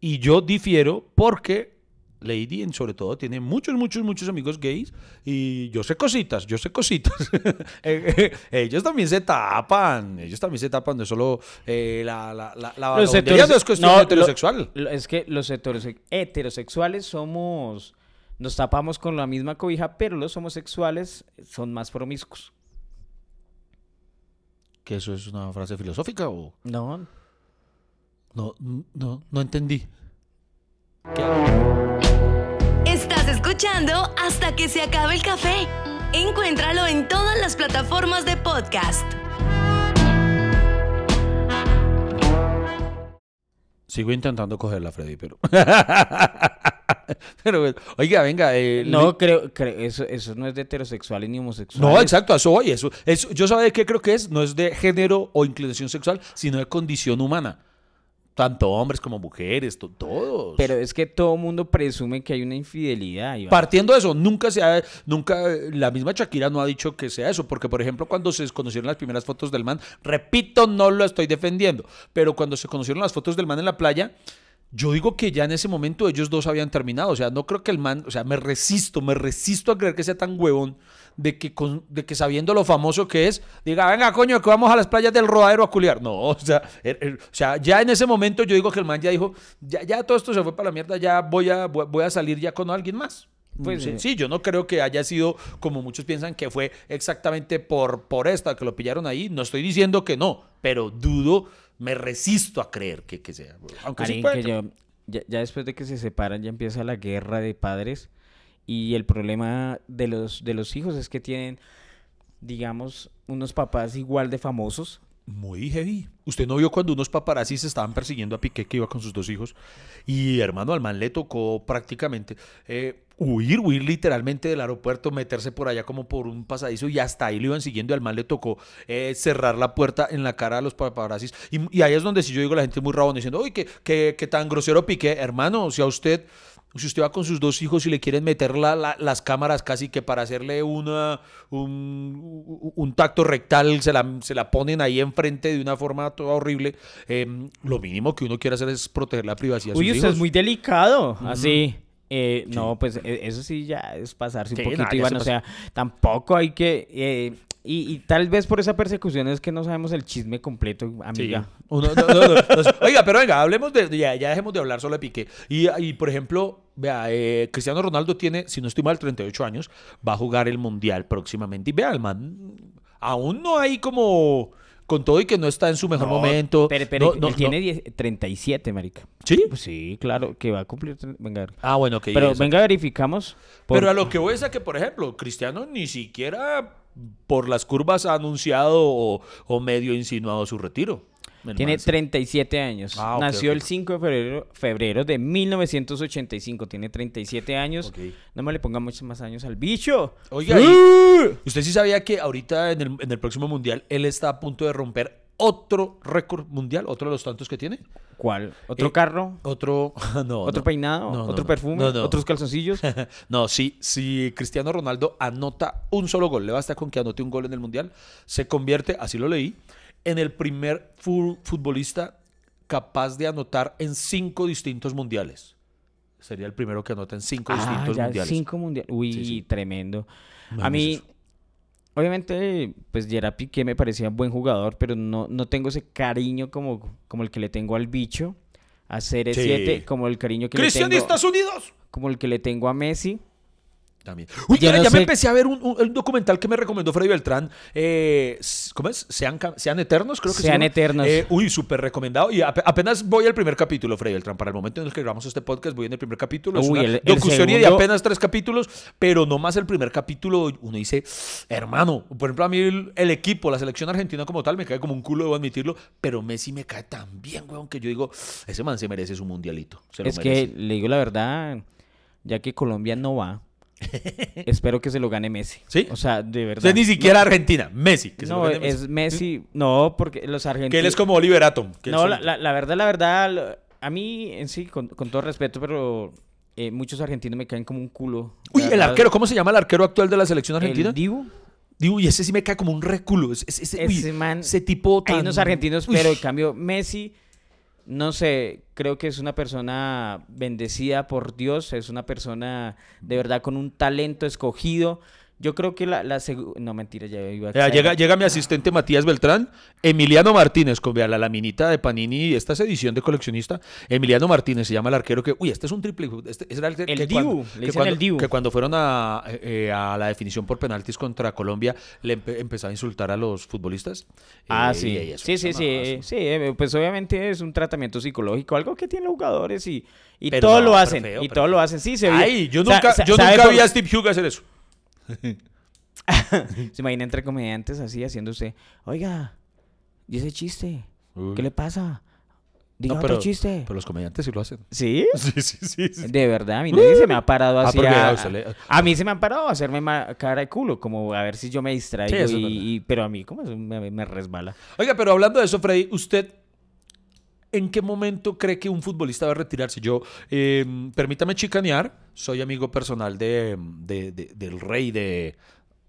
Y yo difiero porque Lady, en- sobre todo, tiene muchos, muchos, muchos amigos gays y yo sé cositas, yo sé cositas. [LAUGHS] Eh, eh, ellos también se tapan, ellos también se tapan, es solo eh, la, la, la, la Los no es cuestión no, lo- heterosexual. lo- es que los heterose- heterosexuales somos. Nos tapamos con la misma cobija, pero los homosexuales son más promiscuos. ¿Que eso es una frase filosófica o...? No. No, no, no entendí. Estás escuchando hasta que se acabe el café. Encuéntralo en todas las plataformas de podcast. Sigo intentando cogerla, Freddy, pero. [LAUGHS] pero, oiga, venga. eh, No, creo, creo eso, eso no es de heterosexuales ni homosexuales. No, exacto, eso voy. Eso, eso, yo sabe qué creo que es. No es de género o inclinación sexual, sino de condición humana. Tanto hombres como mujeres, to- todos. Pero es que todo mundo presume que hay una infidelidad. Iván. Partiendo de eso, nunca se ha, nunca, la misma Shakira no ha dicho que sea eso, porque por ejemplo cuando se conocieron las primeras fotos del man, repito, no lo estoy defendiendo, pero cuando se conocieron las fotos del man en la playa, yo digo que ya en ese momento ellos dos habían terminado, o sea, no creo que el man, o sea, me resisto, me resisto a creer que sea tan huevón de que, con- de que sabiendo lo famoso que es, diga, venga, coño, que vamos a las playas del rodadero a culiar. No, [LAUGHS] o sea, er- er- o sea, ya en ese momento yo digo que el man ya dijo, ya, ya todo esto se fue para la mierda, ya voy a, voy a salir ya con alguien más. Pues, Pues sí, yo no creo que haya sido como muchos piensan que fue exactamente por, por esta que lo pillaron ahí. No estoy diciendo que no, pero dudo, me resisto a creer que, que sea. Aunque sí puede que- yo- ya, ya después de que se separan ya empieza la guerra de padres y el problema de los, de los hijos es que tienen, digamos, unos papás igual de famosos. Muy heavy. Usted no vio cuando unos paparazzis estaban persiguiendo a Piqué que iba con sus dos hijos. Y hermano, al man le tocó prácticamente eh, huir, huir literalmente del aeropuerto, meterse por allá como por un pasadizo y hasta ahí lo iban siguiendo. Y al man le tocó eh, cerrar la puerta en la cara a los paparazzis. Y, ahí es donde si yo digo la gente muy rabona diciendo, uy, que, que tan grosero Piqué. Hermano, si a usted si usted va con sus dos hijos y le quieren meter la- la- las cámaras casi que para hacerle una, un, un tacto rectal, se la, se la ponen ahí enfrente de una forma toda horrible, eh, lo mínimo que uno quiere hacer es proteger la privacidad de Uy, sus usted hijos. es muy delicado, así. Eh, No, pues e- eso sí ya es pasarse un Sí, poquito, ya Iván. se O sea, tampoco hay que... eh, y, y tal vez por esa persecución es que no sabemos el chisme completo, amiga. Uno- no, no, no. Oiga, pero venga, hablemos de. Ya, ya dejemos de hablar solo de Piqué. Y, y, por ejemplo, vea, eh, Cristiano Ronaldo tiene, si no estoy mal, 38 años. Va a jugar el mundial próximamente. Y vea, el man. Aún no hay como. Con todo y que no está en su mejor No, momento. Pero, pero no, él no, tiene 10 37, marica. ¿Sí? Pues sí, claro, que va a cumplir... Venga, Ah, bueno, ok. pero venga, verificamos. por- Pero a lo que voy es a que, por ejemplo, Cristiano ni siquiera por las curvas ha anunciado o, o medio insinuado su retiro. El Tiene man se- 37 años. Ah, Nació el 5 de febrero, febrero de 1985. Tiene 37 años. Ok. No me le ponga muchos más años al bicho. Oiga, ¿usted sí sabía que ahorita en el, en el próximo mundial él está a punto de romper otro récord mundial, otro de los tantos que tiene? ¿Cuál? ¿Otro Eh, carro? Otro, [LAUGHS] no, ¿Otro no. peinado? No, ¿Otro no. perfume? ¿Otros calzoncillos? [LAUGHS] no, si, si Cristiano Ronaldo anota un solo gol, le basta con que anote un gol en el Mundial, se convierte, así lo leí, en el primer fu- futbolista capaz de anotar en cinco distintos mundiales. Sería el primero que anota en cinco ah, distintos ya mundiales. cinco mundiales. Uy, Sí, sí. tremendo. No, a mí, eso. obviamente, pues Gerard Piqué me parecía buen jugador, pero no, no tengo ese cariño como, como el que le tengo al bicho, a CR7, Sí. como el cariño que le tengo, ¡Cristianistas Unidos! como el que le tengo a Messi. También. Uy, Yo ya, no ya me empecé a ver un, un- un documental que me recomendó Freddy Beltrán. eh, ¿Cómo es? Sean, sean eternos, creo que se Sean. Eternos. Eh, uy, súper recomendado. Y ape- apenas voy al primer capítulo, Freddy Beltrán. Para el momento en el que grabamos este podcast, voy en el primer capítulo. Es Uy, una el- el docuserie de apenas tres capítulos, pero no más el primer capítulo. Uno dice, hermano, por ejemplo, a mí el, el equipo, la selección argentina como tal, me cae como un culo, debo admitirlo. Pero Messi me cae tan bien, weón, que yo digo, ese man se merece su mundialito. Se lo Es merece. que le digo la verdad, ya que Colombia no va, [LAUGHS] espero que se lo gane Messi. ¿Sí? O sea, de O verdad. sea, ni siquiera Argentina, Messi. que se lo No, gane Messi. es Messi. No, porque los argentinos. Que él es como Oliver Atom. No, la, la- la verdad, la verdad, a mí en sí, con, con todo respeto, pero eh, muchos argentinos me caen como un culo. Uy, el verdad, arquero, ¿cómo se llama el arquero actual de la selección argentina? El Dibu. Digo, y ese sí me cae como un reculo. Ese, ese- man- ese tipo tan... Hay unos argentinos, pero en cambio Messi, no sé, creo que es una persona bendecida por Dios, es una persona de verdad con un talento escogido. Yo creo que la, la No, mentira, ya iba a Ya, llega, llega mi asistente Matías Beltrán, Emiliano Martínez, con vea, la laminita de Panini, esta es edición de coleccionista. Emiliano Martínez se llama el arquero que, uy, este es un triple. Este, era el, El que Dibu, cuando- le que dicen cuando, el Dibu. que cuando fueron a, eh, a la definición por penaltis contra Colombia, le empe- empezó a insultar a los futbolistas. Ah, Eh, sí. y Sí, sí, sí. eh, Sí, eh, pues obviamente es un tratamiento psicológico, algo que tienen los jugadores y, y todo no, lo pero hacen. y todo feo. lo hacen. Sí, se ve. Ay, yo nunca, yo ¿sabe nunca vi a Steve Hughes hacer eso. [LAUGHS] Se imagina entre comediantes así haciéndose. Oiga, ¿y ese chiste? Uy. ¿Qué le pasa? Diga No, otro pero, chiste. pero los comediantes sí lo hacen. [LAUGHS] ¿Sí? Sí, sí, sí. sí. De verdad, a mí nadie se me ha parado Ah, así. a, a usted le- a mí se me han parado a hacerme cara de culo, como a ver si yo me distraigo. Sí, eso y, pero a mí, como me, me resbala. Oiga, pero hablando de eso, Freddy, ¿usted en qué momento cree que un futbolista va a retirarse? Yo, eh, permítame chicanear, soy amigo personal de, de- de- del rey de...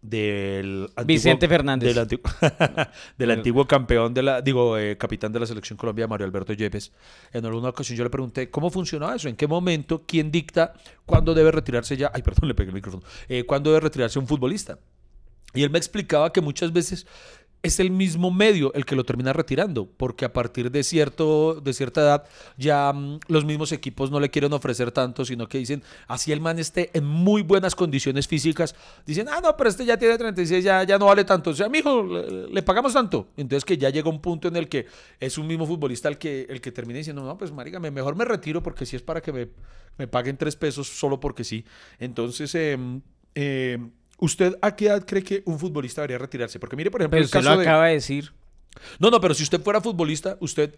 Del antiguo- Vicente Fernández. Del, antiguo, [LAUGHS] del antiguo campeón de la, digo, eh, capitán de la selección Colombia, Mario Alberto Yepes. En alguna ocasión yo le pregunté cómo funcionaba eso, en qué momento, quién dicta cuándo debe retirarse ya, ay, perdón, le pegué el micrófono, eh, cuándo debe retirarse un futbolista. Y él me explicaba que muchas veces es el mismo medio el que lo termina retirando, porque a partir de, cierto, de cierta edad ya mm, los mismos equipos no le quieren ofrecer tanto, sino que dicen, así el man esté en muy buenas condiciones físicas, dicen, ah, no, pero este ya tiene 36, ya, ya no vale tanto, o sea, mijo, le, le pagamos tanto. Entonces que ya llega un punto en el que es un mismo futbolista el que, el que termina diciendo, no, pues marica, me- mejor me retiro porque si es para que me, me paguen tres pesos solo porque sí. Entonces, em, ¿Usted a qué edad cree que un futbolista debería retirarse? Porque mire, por ejemplo, Pero el usted caso lo acaba de decir. No, no, pero si usted fuera futbolista, usted,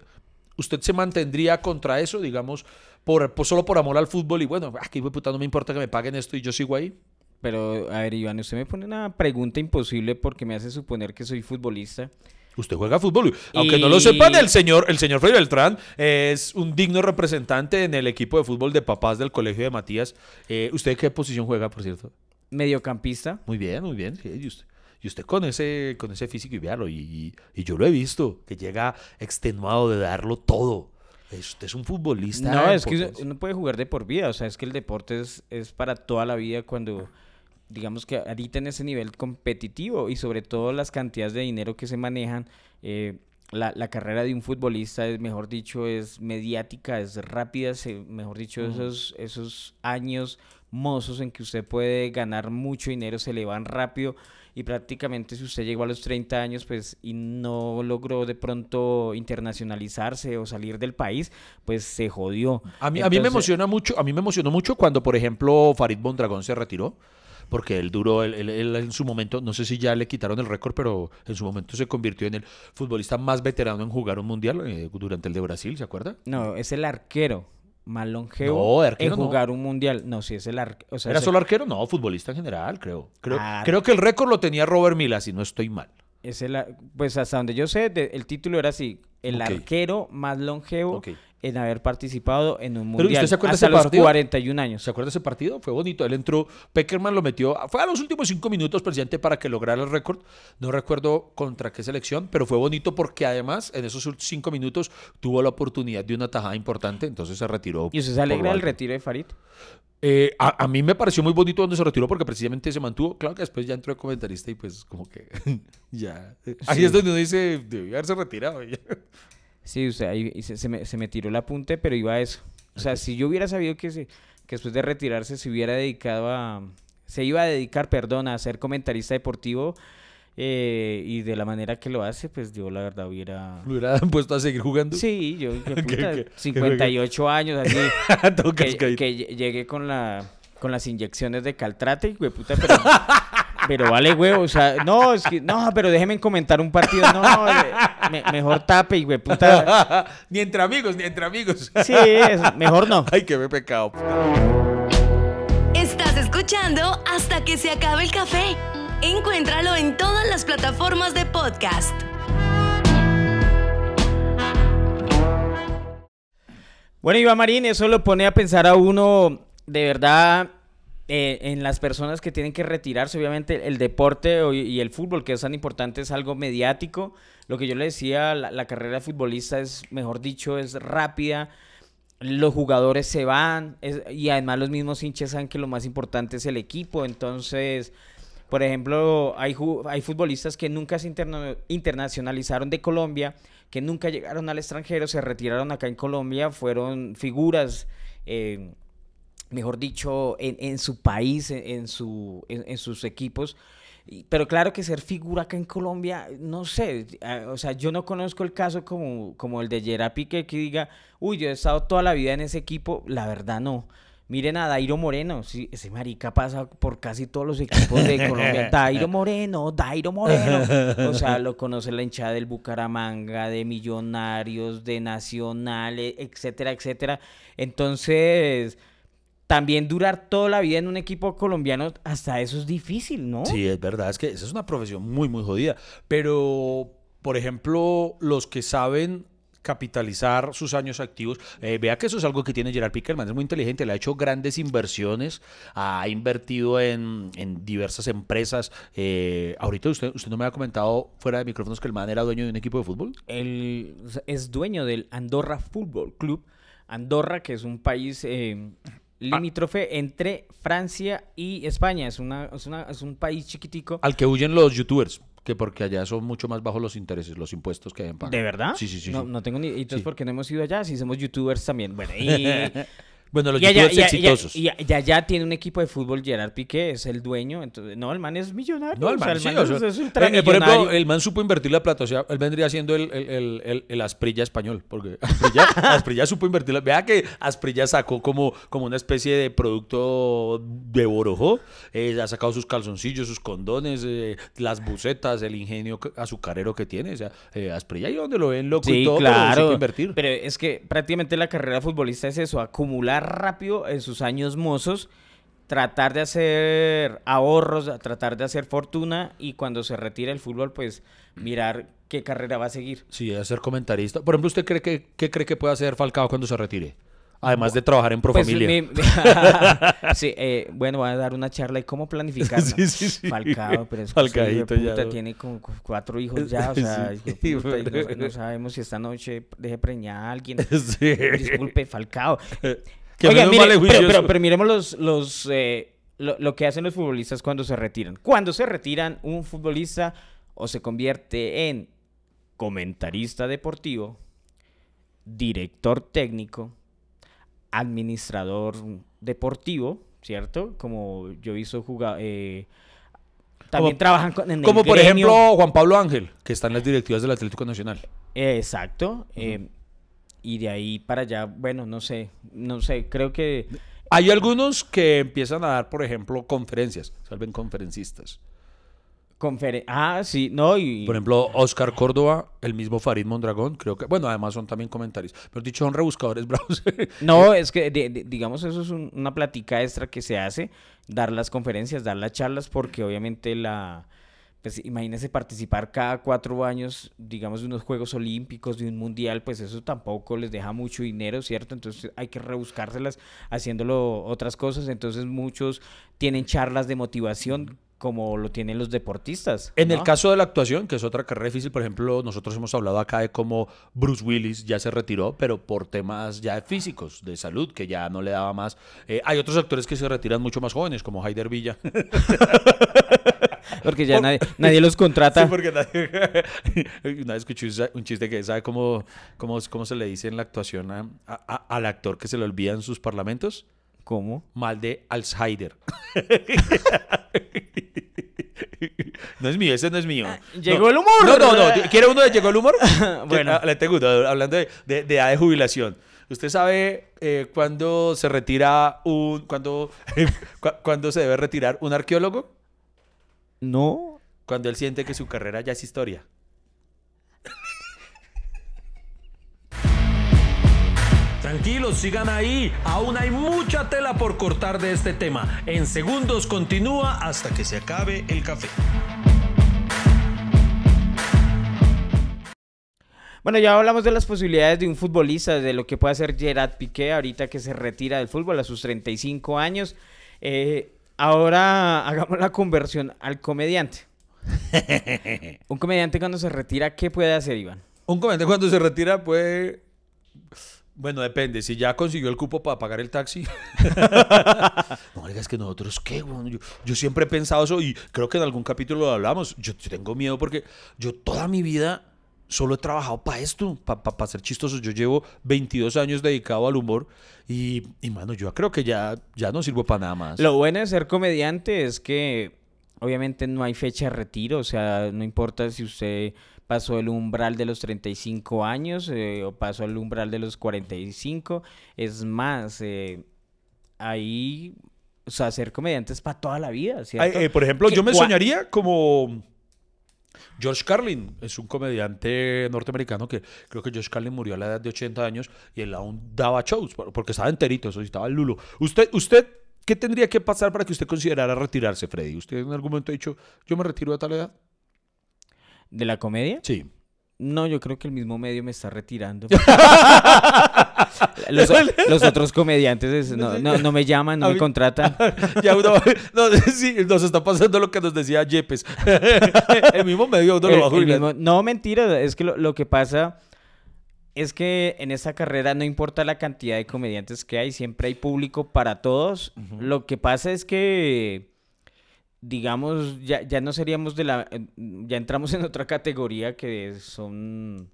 usted se mantendría contra eso, digamos, por, por- solo por amor al fútbol y bueno, aquí puta, no me importa que me paguen esto y yo sigo ahí. Pero, a ver, Iván, usted me pone una pregunta imposible porque me hace suponer que soy futbolista. Usted juega fútbol. Aunque no lo sepan, el señor, el señor Freddy Beltrán es un digno representante en el equipo de fútbol de papás del colegio de Matías. Eh, ¿Usted qué posición juega, por cierto? Mediocampista. Muy bien, muy bien. sí, y usted, y usted con ese, con ese físico y véalo, y, y- y yo lo he visto, que llega extenuado de darlo todo. Usted es un futbolista. No, es que uno- puede jugar de por vida, o sea, es que el deporte es, es para toda la vida cuando, digamos que ahorita en ese nivel competitivo y sobre todo las cantidades de dinero que se manejan, eh, la, la carrera de un futbolista es, mejor dicho, es mediática, es rápida, se- mejor dicho, esos, esos años mozos en que usted puede ganar mucho dinero se le van rápido y prácticamente si usted llegó a los 30 años pues y no logró de pronto internacionalizarse o salir del país, pues se jodió. A mí, a mí me emociona mucho, a mí me emocionó mucho cuando, por ejemplo, Farid Mondragón se retiró. Porque él duró, él, él- él en su momento, no sé si ya le quitaron el récord, pero en su momento se convirtió en el futbolista más veterano en jugar un mundial eh, durante el de Brasil, ¿se acuerda? No, es el arquero más longevo No, de arquero en no. jugar un mundial. No, sí, es el arquero. Sea, ¿Era solo arquero? No, futbolista en general, creo. Creo, Ah. creo que el récord lo tenía Robert Mila, si no estoy mal. Es el pues hasta donde yo sé, de- el título era así, el arquero más longevo en haber participado en un Pero, mundial ¿usted se acuerda hasta ese los partido? 41 años. ¿Se acuerda de ese partido? Fue bonito. Él entró, Peckerman lo metió, fue a los últimos cinco minutos, presidente, para que lograra el récord. No recuerdo contra qué selección, pero fue bonito porque además en esos cinco minutos tuvo la oportunidad de una tajada importante, entonces se retiró. ¿Y usted se alegra del retiro de Farid? Eh, a, a mí me pareció muy bonito donde se retiró porque precisamente se mantuvo. Claro que después ya entró de comentarista y pues como que [LAUGHS] ya. Ahí es donde uno dice, debió haberse retirado. [LAUGHS] Sí, usted ahí y se, se me, se me tiró el apunte, pero iba a eso. O sea, si yo hubiera sabido que, se, que después de retirarse se hubiera dedicado a... Se iba a dedicar, perdón, a ser comentarista deportivo eh, y de la manera que lo hace, pues yo la verdad hubiera... Lo hubieran [LAUGHS] puesto a seguir jugando. Sí, yo, hijo de ¿Qué- puta, qué- qué 58 años, así, [LAUGHS] que, que lle- llegué con la con las inyecciones de Caltrate, de puta, pero, [LAUGHS] pero vale, huevo, o sea, no, es que, no, pero déjeme comentar un partido, no, eh, me- mejor tape, de puta, ni entre amigos, ni entre amigos. sí, es- mejor no. Ay, qué me pecado. Estás escuchando hasta que se acabe el café. Encuéntralo en todas las plataformas de podcast. Bueno, Iván Marín, eso lo pone a pensar a uno de verdad eh, en las personas que tienen que retirarse. Obviamente el deporte y el fútbol, que es tan importante, es algo mediático. Lo que yo le decía, la, la carrera futbolista es, mejor dicho, es rápida. Los jugadores se van y además los mismos hinchas saben que lo más importante es el equipo. Entonces, por ejemplo, hay, hay futbolistas que nunca se interna- internacionalizaron de Colombia, que nunca llegaron al extranjero, se retiraron acá en Colombia, fueron figuras, eh, mejor dicho, en, en su país, en, su, en, en sus equipos. Pero claro que ser figura acá en Colombia, no sé, o sea, yo no conozco el caso como, como el de Gerard Piqué que diga, uy, yo he estado toda la vida en ese equipo, la verdad no. Miren a Dairo Moreno, sí, ese marica pasa por casi todos los equipos de [LAUGHS] Colombia. Dairo Moreno, Dairo Moreno. O sea, [LAUGHS] lo conoce la hinchada del Bucaramanga, de Millonarios, de Nacional, e- etcétera, etcétera. Entonces, también durar toda la vida en un equipo colombiano, hasta eso es difícil, ¿no? Sí, es verdad, es que esa es una profesión muy, muy jodida. Pero, por ejemplo, los que saben capitalizar sus años activos, eh, vea que eso es algo que tiene Gerard Pickerman, es muy inteligente, le ha hecho grandes inversiones, ha invertido en, en diversas empresas. Eh, ahorita usted, usted no me ha comentado fuera de micrófonos que el man era dueño de un equipo de fútbol. Él es dueño del Andorra Fútbol Club. Andorra, que es un país eh, limítrofe entre Francia y España. Es, una, es, una- es un país chiquitico. Al que huyen los youtubers, que porque allá son mucho más bajos los intereses, los impuestos que deben pagar. ¿De verdad? Sí, sí, sí. No, sí. no tengo ni... ¿Y entonces Sí. por qué no hemos ido allá? Si somos youtubers también. Bueno, y... [LAUGHS] Bueno, los y allá, y- y- exitosos. y- y allá tiene un equipo de fútbol, Gerard Piqué, es el dueño. Entonces, no, el man es millonario. No, el o sea, man, sí, man o es- sea, es eh, ultramillonario. por ejemplo, el man supo invertir la plata, o sea, él vendría siendo el, el, el, el- Asprilla español, porque [LAUGHS] Asprilla, Asprilla supo invertir la... Vea que Asprilla sacó como, como una especie de producto de borojo, eh, ha sacado sus calzoncillos, sus condones, eh, las bucetas, el ingenio azucarero que tiene, o sea, eh, Asprilla ahí donde lo ven loco y Sí, todo, pero claro. supo invertir. Pero es que prácticamente la carrera futbolista es eso, acumular rápido en sus años mozos, tratar de hacer ahorros, tratar de hacer fortuna y cuando se retira el fútbol, pues mirar qué carrera va a seguir. Sí, a ser comentarista. Por ejemplo, ¿usted cree que, qué cree que puede hacer Falcao cuando se retire? Además de trabajar en Pues, Profamilia. mi- [LAUGHS] sí, eh, bueno, voy a dar una charla de cómo planificar. [LAUGHS] ¿no? Sí, sí, sí. Falcao, pero es Falcaíto ya, puta ¿no? tiene como cu- cuatro hijos ya, [LAUGHS] o sea, puta, y no, sabemos si esta noche deje preñar a alguien. Disculpe, Falcao. Que Oiga, mire, pero, pero- pero miremos los, los, eh, lo, lo que hacen los futbolistas cuando se retiran. Cuando se retiran, un futbolista o se convierte en comentarista deportivo, director técnico, administrador deportivo, ¿cierto? Como yo visto jugar... eh, también Como- trabajan con, en el Como por gremio. ejemplo Juan Pablo Ángel, que está en las directivas del Atlético Nacional. Exacto. eh, y de ahí para allá, bueno, no sé, no sé, creo que... Hay algunos que empiezan a dar, por ejemplo, conferencias, salven conferencistas. Conferen ah, sí, no, y... Por ejemplo, Oscar Córdoba, el mismo Farid Mondragón, creo que, bueno, además son también comentarios. Pero dicho, son rebuscadores [LAUGHS] bravos. No, es que, de- de- digamos, eso es un- una plática extra que se hace, dar las conferencias, dar las charlas, porque obviamente la... Pues imagínese participar cada cuatro años, digamos, de unos Juegos Olímpicos, de un Mundial, pues eso tampoco les deja mucho dinero, ¿cierto? Entonces hay que rebuscárselas haciéndolo otras cosas. Entonces muchos tienen charlas de motivación como lo tienen los deportistas. En el caso de la actuación, que es otra carrera difícil, por ejemplo, nosotros hemos hablado acá de cómo Bruce Willis ya se retiró, pero por temas ya físicos, de salud, que ya no le daba más. Eh, hay otros actores que se retiran mucho más jóvenes, como Haider Villa. [LAUGHS] Porque ya nadie, nadie los contrata. Sí, porque nadie- [LAUGHS] Una vez escuché un chiste que sabe cómo, cómo, cómo se le dice en la actuación a- a- a- al actor que se le olvidan sus parlamentos. ¿Cómo? Mal de Alzheimer. [LAUGHS] No es mío, ese no es mío. llegó No. el humor. No, no, no. ¿Quiere uno de Llegó el humor? [LAUGHS] Bueno. Ah, Le tengo uno, hablando de, de, de edad de jubilación. ¿Usted sabe eh, cuándo se retira un. cuándo, cu- cuándo se debe retirar un arqueólogo? No. Cuando él siente que su carrera ya es historia. Tranquilos, sigan ahí. Aún hay mucha tela por cortar de este tema. En segundos continúa hasta que se acabe el café. Bueno, ya hablamos de las posibilidades de un futbolista, de lo que puede hacer Gerard Piqué ahorita que se retira del fútbol a sus 35 años. Eh, ahora [LAUGHS] hagamos la conversión al comediante. [LAUGHS] un comediante cuando se retira, ¿qué puede hacer, Iván? Un comediante cuando se retira puede. Bueno, depende. Si ya consiguió el cupo para pagar el taxi. [LAUGHS] no, oiga, es que nosotros, ¿qué? weón? Yo, yo siempre he pensado eso y creo que en algún capítulo lo hablamos. Yo, yo tengo miedo porque yo toda mi vida solo he trabajado para esto, para ser chistoso. Yo llevo 22 años dedicado al humor y, y mano, yo creo que ya, ya no sirvo para nada más. Lo bueno de ser comediante es que obviamente no hay fecha de retiro, o sea, no importa si usted pasó el umbral de los 35 años eh, o pasó el umbral de los 45, es más, eh, ahí, o sea, ser comediante es para toda la vida, ¿cierto? Eh, por ejemplo, ¿Qué- yo me soñaría como George Carlin. Es un comediante norteamericano que creo que George Carlin murió a la edad de 80 años y él aún daba shows por- porque estaba enterito, eso sí, estaba el lulo. ¿Usted, usted qué tendría que pasar para que usted considerara retirarse, Freddy? ¿Usted en algún momento ha dicho, yo me retiro a tal edad? ¿De la comedia? Sí. No, yo creo que el mismo medio me está retirando. [LAUGHS] [LAUGHS] los, los otros comediantes es- no, no- no me llaman, no A me mí- contratan. [LAUGHS] ya uno, no, [LAUGHS] sí, nos está pasando lo que nos decía Yepes. el mismo medio uno lo va a jubilar. mismo- no, mentira, es que lo, lo que pasa es que en esta carrera no importa la cantidad de comediantes que hay, siempre hay público para todos. Lo que pasa es que, digamos, ya, ya no seríamos de la... Ya entramos en otra categoría que son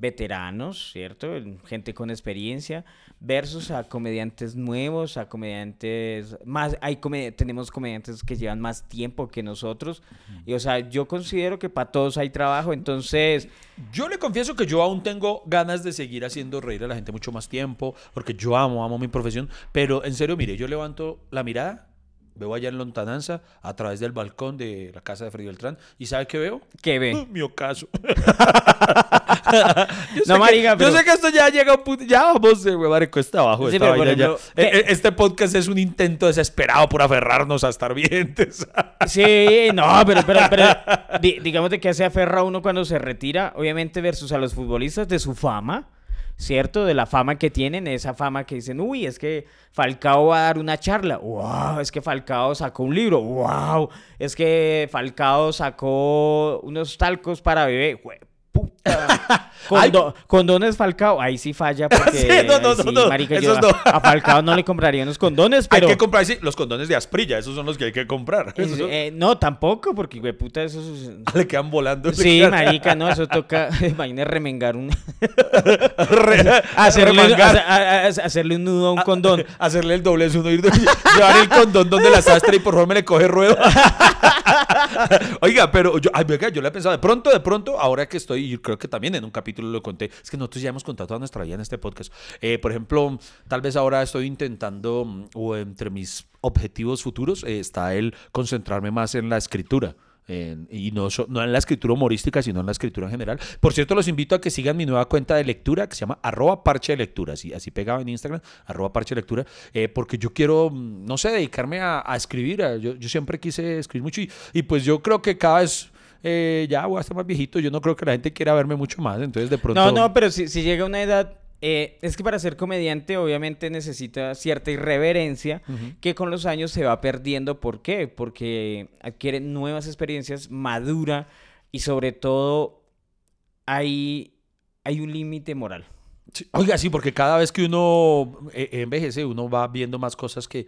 veteranos, ¿cierto? Gente con experiencia, versus a comediantes nuevos, a comediantes más, hay tenemos comediantes que llevan más tiempo que nosotros, y o sea, yo considero que para todos hay trabajo, entonces, Yo le confieso que yo aún tengo ganas de seguir haciendo reír a la gente mucho más tiempo, porque yo amo, amo mi profesión, pero en serio, mire, yo levanto la mirada, veo allá en lontananza, a través del balcón de la casa de Freddy Beltrán, y ¿sabe qué veo? ¿qué ve? [LAUGHS] Mi ocaso. [LAUGHS] No, marica, pero... Yo sé que esto ya llega a un punto, ya vamos de huevar cuesta abajo. Sí, esta pero por vaina ya. ejemplo, Eh, eh, Este podcast es un intento desesperado por aferrarnos a estar vientes. [LAUGHS] Sí, no, pero, pero, pero di- digamos de que se aferra uno cuando se retira, obviamente versus a los futbolistas de su fama, ¿cierto? De la fama que tienen, esa fama que dicen, uy, es que Falcao va a dar una charla, wow, es que Falcao sacó un libro, wow, es que Falcao sacó unos talcos para bebé, puta. [LAUGHS] Condo- condones Falcao, ahí sí falla [LAUGHS] porque Sí, no, no, ahí no, sí, no, marica, esos yo a, a Falcao no le compraría unos condones, pero... Hay que comprar sí, los condones de asprilla, esos son los que hay que comprar. Es- Esos son- eh, no, tampoco, porque, güey, puta, eso es... [LAUGHS] le quedan volando. Sí, quedan- marica, no, eso toca, imagínate remengar un... Re- hacerle, remangar. hace- a- a- hacerle un nudo a un condón. Hacerle el doblez uno, ir llevar el condón donde la sastre y por favor me le coge ruedo. Oiga, pero yo, ay, venga, yo le he pensado, de pronto, de pronto, ahora que estoy, y creo que también en un capítulo lo conté, es que nosotros ya hemos contado toda nuestra vida en este podcast. Eh, por ejemplo, tal vez ahora estoy intentando, mm, o entre mis objetivos futuros, eh, está el concentrarme más en la escritura. y no, no en la escritura humorística, sino en la escritura en general. Por cierto, los invito a que sigan mi nueva cuenta de lectura que se llama arroba parche lectura, así, pegado en Instagram, arroba parche lectura, eh, porque yo quiero, mm, no sé, dedicarme a, escribir. yo siempre quise escribir mucho y, y pues yo creo que cada vez eh, ya voy a estar más viejito, yo no creo que la gente quiera verme mucho más, entonces de pronto... No, no, pero si, si llega una edad, eh, es que para ser comediante obviamente necesita cierta irreverencia que con los años se va perdiendo. ¿Por qué? Porque adquiere nuevas experiencias, madura y sobre todo hay, hay un límite moral. Sí, Oiga, sí, porque cada vez que uno eh, envejece, uno va viendo más cosas que,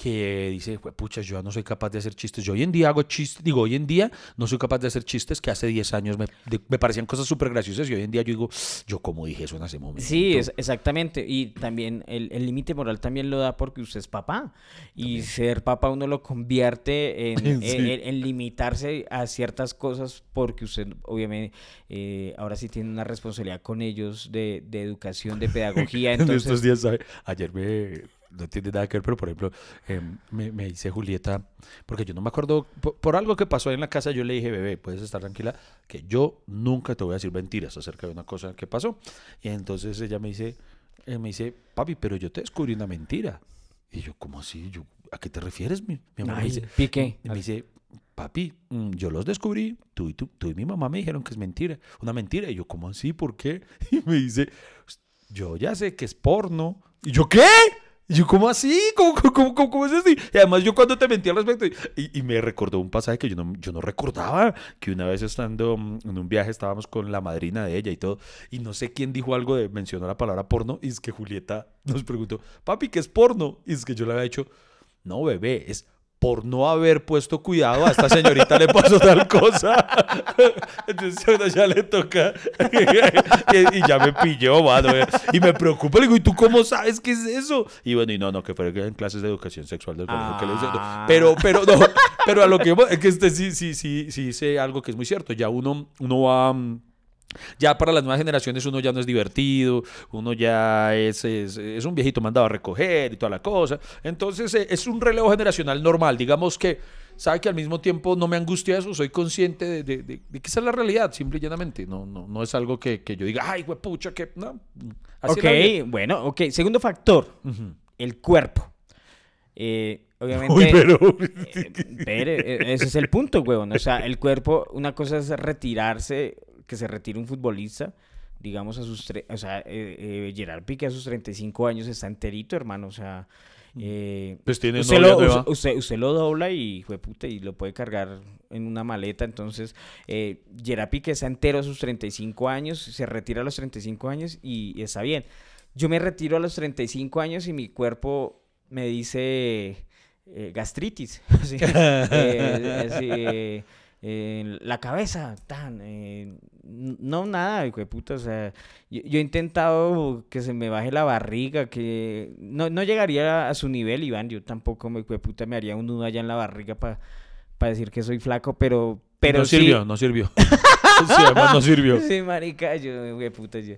que dice, "Jue pucha, yo no soy capaz de hacer chistes. Yo hoy en día hago chistes, digo, hoy en día no soy capaz de hacer chistes que hace 10 años me, de- me parecían cosas súper graciosas y hoy en día yo digo, yo como dije eso en ese momento. Sí, es, exactamente. Y también el límite moral también lo da porque usted es papá. Y ser papá uno lo convierte en, [LAUGHS] en- Sí. en- en limitarse a ciertas cosas porque usted obviamente eh, ahora sí tiene una responsabilidad con ellos de, de educación, de pedagogía. [LAUGHS] En estos Entonces, días, ayer me, no tiene nada que ver, pero por ejemplo, em, me, me dice Julieta, porque yo no me acuerdo, por, por algo que pasó ahí en la casa, yo le dije, bebé, puedes estar tranquila, que yo nunca te voy a decir mentiras acerca de una cosa que pasó. Y entonces ella me dice, eh, me dice, papi, pero yo te descubrí una mentira. Y yo, ¿cómo así? Yo, ¿A qué te refieres, mi, mi? Me Ay, dice, pique. y me dice, papi, mm, yo los descubrí, tú y, tú, tú y mi mamá me dijeron que es mentira, una mentira. Y yo, ¿cómo así? ¿Por qué? [LAUGHS] Y me dice, yo ya sé que es porno. Y yo, ¿qué? Y yo, ¿cómo así? ¿Cómo, cómo, cómo, cómo- es así? Y además yo cuando te mentí al respecto, y, y me recordó un pasaje que yo no, yo no recordaba, que una vez estando mm, en un viaje estábamos con la madrina de ella y todo, y no sé quién dijo algo de, mencionó la palabra porno, y es que Julieta nos preguntó, papi, ¿qué es porno? Y es que yo le había dicho, no, bebé, es por no haber puesto cuidado a esta señorita le pasó tal cosa. [LAUGHS] Entonces a uno ya le toca. [LAUGHS] y, y ya me pilló, mano. Y me preocupa. Le digo, ¿y tú cómo sabes qué es eso? Y bueno, y no, no, que fue en clases de educación sexual del colegio que le hice. No, Ah. Pero, pero, no, pero a lo que es que este sí, sí, sí, sí dice algo que es muy cierto. Ya uno, uno va. mm, ya para las nuevas generaciones uno ya no es divertido, uno ya es, es, es un viejito mandado a recoger y toda la cosa. Entonces eh, es un relevo generacional normal. Digamos que, sabe que al mismo tiempo no me angustia eso, soy consciente de, de- de- de que esa es la realidad, simple y llanamente. No, no, no es algo que, que yo diga, ay, pucha, que no. Así ok, bueno, ok. Segundo factor, el cuerpo. Eh, obviamente... Uy, pero. Eh, [LAUGHS] pero, eh, ese es el punto, huevón. O sea, el cuerpo, una cosa es retirarse, que se retire un futbolista, digamos a sus, tre- o sea, eh, eh, Gerard Piqué a sus 35 años está enterito, hermano, o sea, eh, Pues tiene usted, novia lo, nueva. usted, lo dobla y, puta, y lo puede cargar en una maleta, entonces, eh, Gerard Piqué está entero a sus 35 años, se retira a los 35 años y, y está bien. Yo me retiro a los 35 años y mi cuerpo me dice eh, gastritis. [LAUGHS] así, eh, así, eh, la cabeza, tan. eh, no, nada, hijo de puta. O sea, yo, yo he intentado que se me baje la barriga, que no, no llegaría a su nivel, Iván. Yo tampoco, me, hijo de puta, me haría un nudo allá en la barriga para decir que soy flaco, pero. pero no sí- sirvió, no sirvió. [LAUGHS] sí, además no sirvió. Sí, marica, yo, hijo de puta. yo-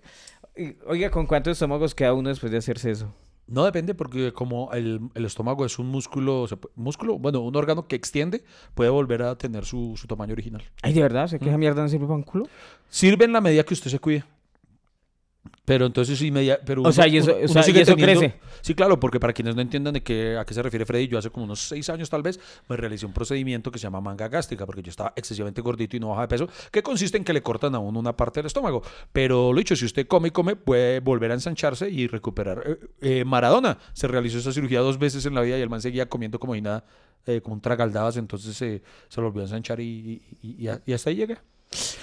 Oiga, ¿con cuántos estómagos queda uno después de hacerse eso? No depende porque como el, el estómago es un músculo, se pu- músculo, bueno, un órgano que extiende, puede volver a tener su, su tamaño original. Ay, ¿de verdad? ¿O sea que esa mierda no sirve para un culo? Sirve en la medida que usted se cuide. Pero entonces inmedia- pero O sea, y eso- o sea, y eso crece. Sí, claro, porque para quienes no entiendan de qué, a qué se refiere Freddy, yo hace como unos seis años tal vez me realicé un procedimiento que se llama manga gástrica, porque yo estaba excesivamente gordito y no bajaba de peso, que consiste en que le cortan a uno una parte del estómago. Pero lo dicho, si usted come y come, puede volver a ensancharse y recuperar. Eh, eh, Maradona se realizó esa cirugía dos veces en la vida y el man seguía comiendo como y nada, eh, como un tragaldabas, entonces eh, se volvió a ensanchar y, y- y- y- hasta ahí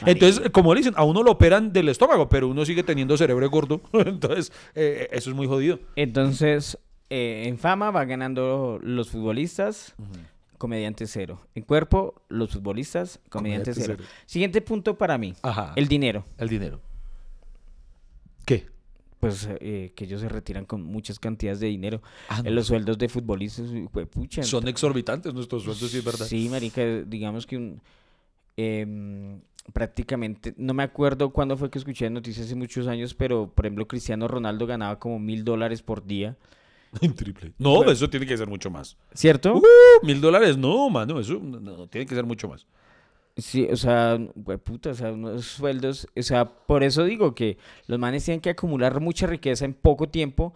Entonces, como le dicen, a uno lo operan del estómago, pero uno sigue teniendo cerebro gordo. [LAUGHS] Entonces, eh, eso es muy jodido. Entonces, eh, en fama van ganando los futbolistas, comediante cero. En cuerpo, los futbolistas, comediante, Comediante cero. cero. Siguiente punto para mí, Ajá. el dinero. El dinero. ¿Qué? Pues eh, que ellos se retiran con muchas cantidades de dinero. Ah, no. Los sueldos de futbolistas, pucha. Son exorbitantes nuestros sueldos, sí es verdad. Sí, marica, digamos que un... em, prácticamente, no me acuerdo cuándo fue que escuché noticias hace muchos años, pero por ejemplo Cristiano Ronaldo ganaba como mil dólares por día, [LAUGHS] Triple. No, eso tiene que ser mucho más. ¿cierto? Uh, mil dólares, no, mano, eso no, no, tiene que ser mucho más. Sí, o sea, puta, o sea, unos sueldos, o sea, por eso digo que los manes tienen que acumular mucha riqueza en poco tiempo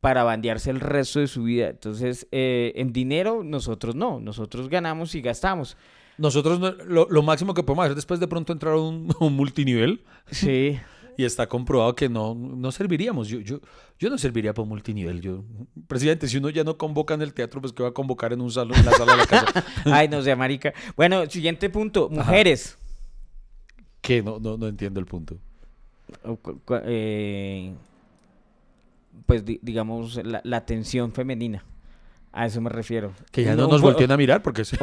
para bandearse el resto de su vida. Entonces, eh, en dinero nosotros no, nosotros ganamos y gastamos. Nosotros no- lo, lo máximo que podemos hacer después de pronto entrar a un, [LAUGHS] multinivel Sí. [LAUGHS] y está comprobado que no, no serviríamos. Yo, yo, yo no serviría para un multinivel. Yo, presidente, si uno ya no convoca en el teatro, pues que va a convocar en un salón, en la sala de la casa. [LAUGHS] Ay, no sé, marica. Bueno, siguiente punto, mujeres. que no, no, no entiendo el punto. Eh, pues di- digamos la, la atención femenina. A eso me refiero. Que ya no nos volteen a mirar porque eso,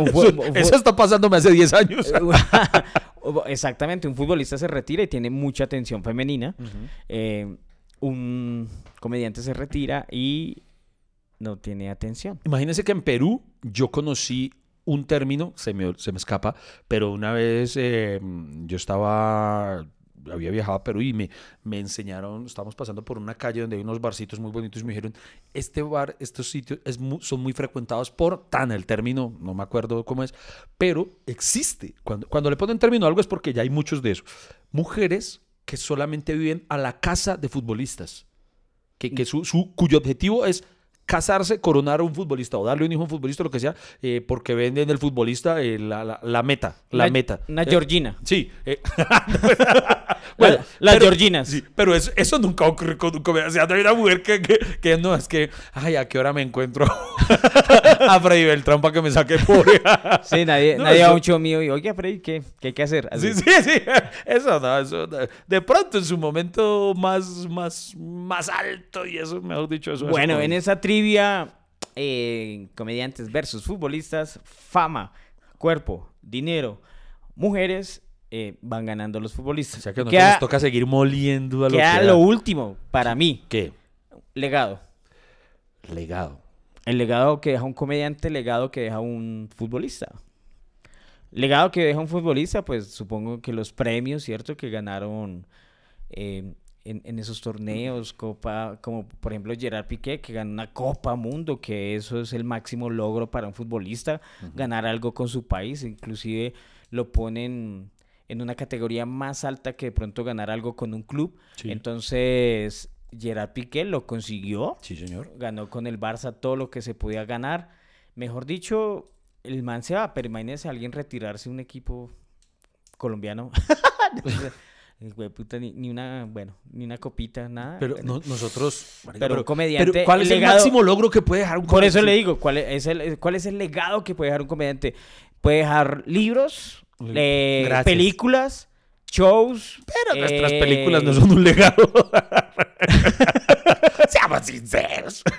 está pasándome hace 10 años. [LAUGHS] Exactamente, un futbolista se retira y tiene mucha atención femenina. Eh, un comediante se retira y no tiene atención. Imagínense que en Perú yo conocí un término, se me, se me escapa, pero una vez eh, yo estaba, había viajado a Perú y me, me enseñaron, estábamos pasando por una calle donde hay unos barcitos muy bonitos y me dijeron, este bar, estos sitios es mu- son muy frecuentados por tan, el término, no me acuerdo cómo es, pero existe. Cuando, cuando le ponen término a algo es porque ya hay muchos de eso. Mujeres que solamente viven a la casa de futbolistas que, que su, su- cuyo objetivo es casarse, coronar a un futbolista o darle un hijo a un futbolista, lo que sea, eh, porque venden el futbolista eh, la, la- la meta, la Una- meta. Una Eh, Georgina. Sí. eh, [LAUGHS] La- las pero- Georginas. sí, pero es- eso nunca ocurre con un comediante. O sea, no hay una mujer que, que, que no, es que, ay, ¿a qué hora me encuentro [LAUGHS] a Freddy Beltrán para que me saque pobre? [LAUGHS] Sí, nadie, No, nadie va a eso- un show mío y, oye, Freddy, ¿qué, ¿qué hay que hacer? Así. Sí, sí, sí. Eso no, eso no. De pronto en su momento más, más, más alto y eso, mejor dicho, eso. eso Bueno, no. en esa trivia, eh, comediantes versus futbolistas, fama, cuerpo, dinero, mujeres, eh, van ganando los futbolistas. O sea que nos toca seguir moliendo a lo queda que lo último para mí, ¿Qué? legado. Legado. El legado que deja un comediante, legado que deja un futbolista. Legado que deja un futbolista, pues supongo que los premios, ¿cierto? Que ganaron eh, en, en esos torneos, Copa, como por ejemplo Gerard Piqué, que ganó una Copa Mundo, que eso es el máximo logro para un futbolista, ganar algo con su país, inclusive lo ponen en una categoría más alta que de pronto ganar algo con un club. Sí. Entonces, Gerard Piqué lo consiguió Sí, señor. ganó con el Barça todo lo que se podía ganar. Mejor dicho, el man se va, pero imagínese a alguien retirarse un equipo colombiano. [LAUGHS] [LAUGHS] Güey, puta, ni, ni una, bueno, ni una copita, nada. Pero no- nosotros. marica, Pero un comediante, pero ¿Cuál es el legado- máximo logro que puede dejar un Por eso comediante? le digo, ¿cuál es, el, ¿cuál es el legado que puede dejar un comediante? Puede dejar libros, eh, películas, shows. Pero nuestras eh, películas no son un legado. [LAUGHS] Seamos sinceros. [LAUGHS]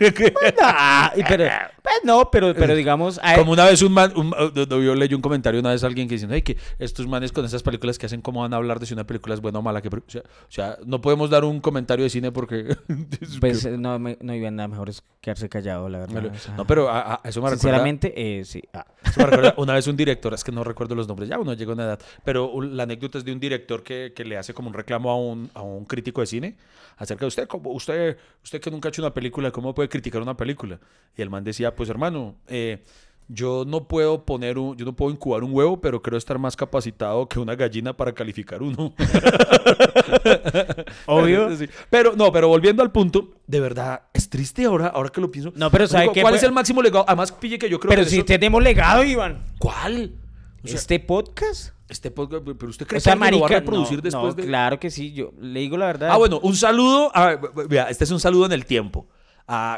Pero, pues no, pero, pero digamos... a- Como una vez un man, un- uh, yo leí un comentario una vez a alguien que diciendo, "Ay, que estos manes con esas películas que hacen, ¿cómo van a hablar de si una película es buena o mala? Que, o, sea, o sea, no podemos dar un comentario de cine porque... [LAUGHS] Pues eh, no, me- no iba nada mejor es quedarse callado, la verdad. o sea, no, pero a, a- eso me recuerda... Sinceramente, eh, sí. Ah. Eso me recuerda una vez un director, es que no recuerdo los nombres, ya uno llega a una edad, pero la anécdota es de un director que, que le hace como un reclamo a un, a un crítico de cine acerca de usted, como usted, usted que nunca ha hecho una película, ¿cómo puede criticar una película? Y el man decía, pues hermano, eh, Yo no puedo poner un, yo no puedo incubar un huevo, pero creo estar más capacitado que una gallina para calificar uno. [LAUGHS] Obvio. [LAUGHS] Pero no, pero volviendo al punto, de verdad, es triste ahora, ahora que lo pienso. No, pero ¿sabe Digo, qué ¿Cuál fue? es el máximo legado? Además, pille que yo creo Pero que si eso- tenemos legado, Iván. ¿Cuál? O sea, este podcast. Este podcast, pero usted cree O sea, que alguien lo va marica, a reproducir no, después no, de claro que sí, yo le digo la verdad. Ah, bueno, un saludo. a- vea, este es un saludo en el tiempo.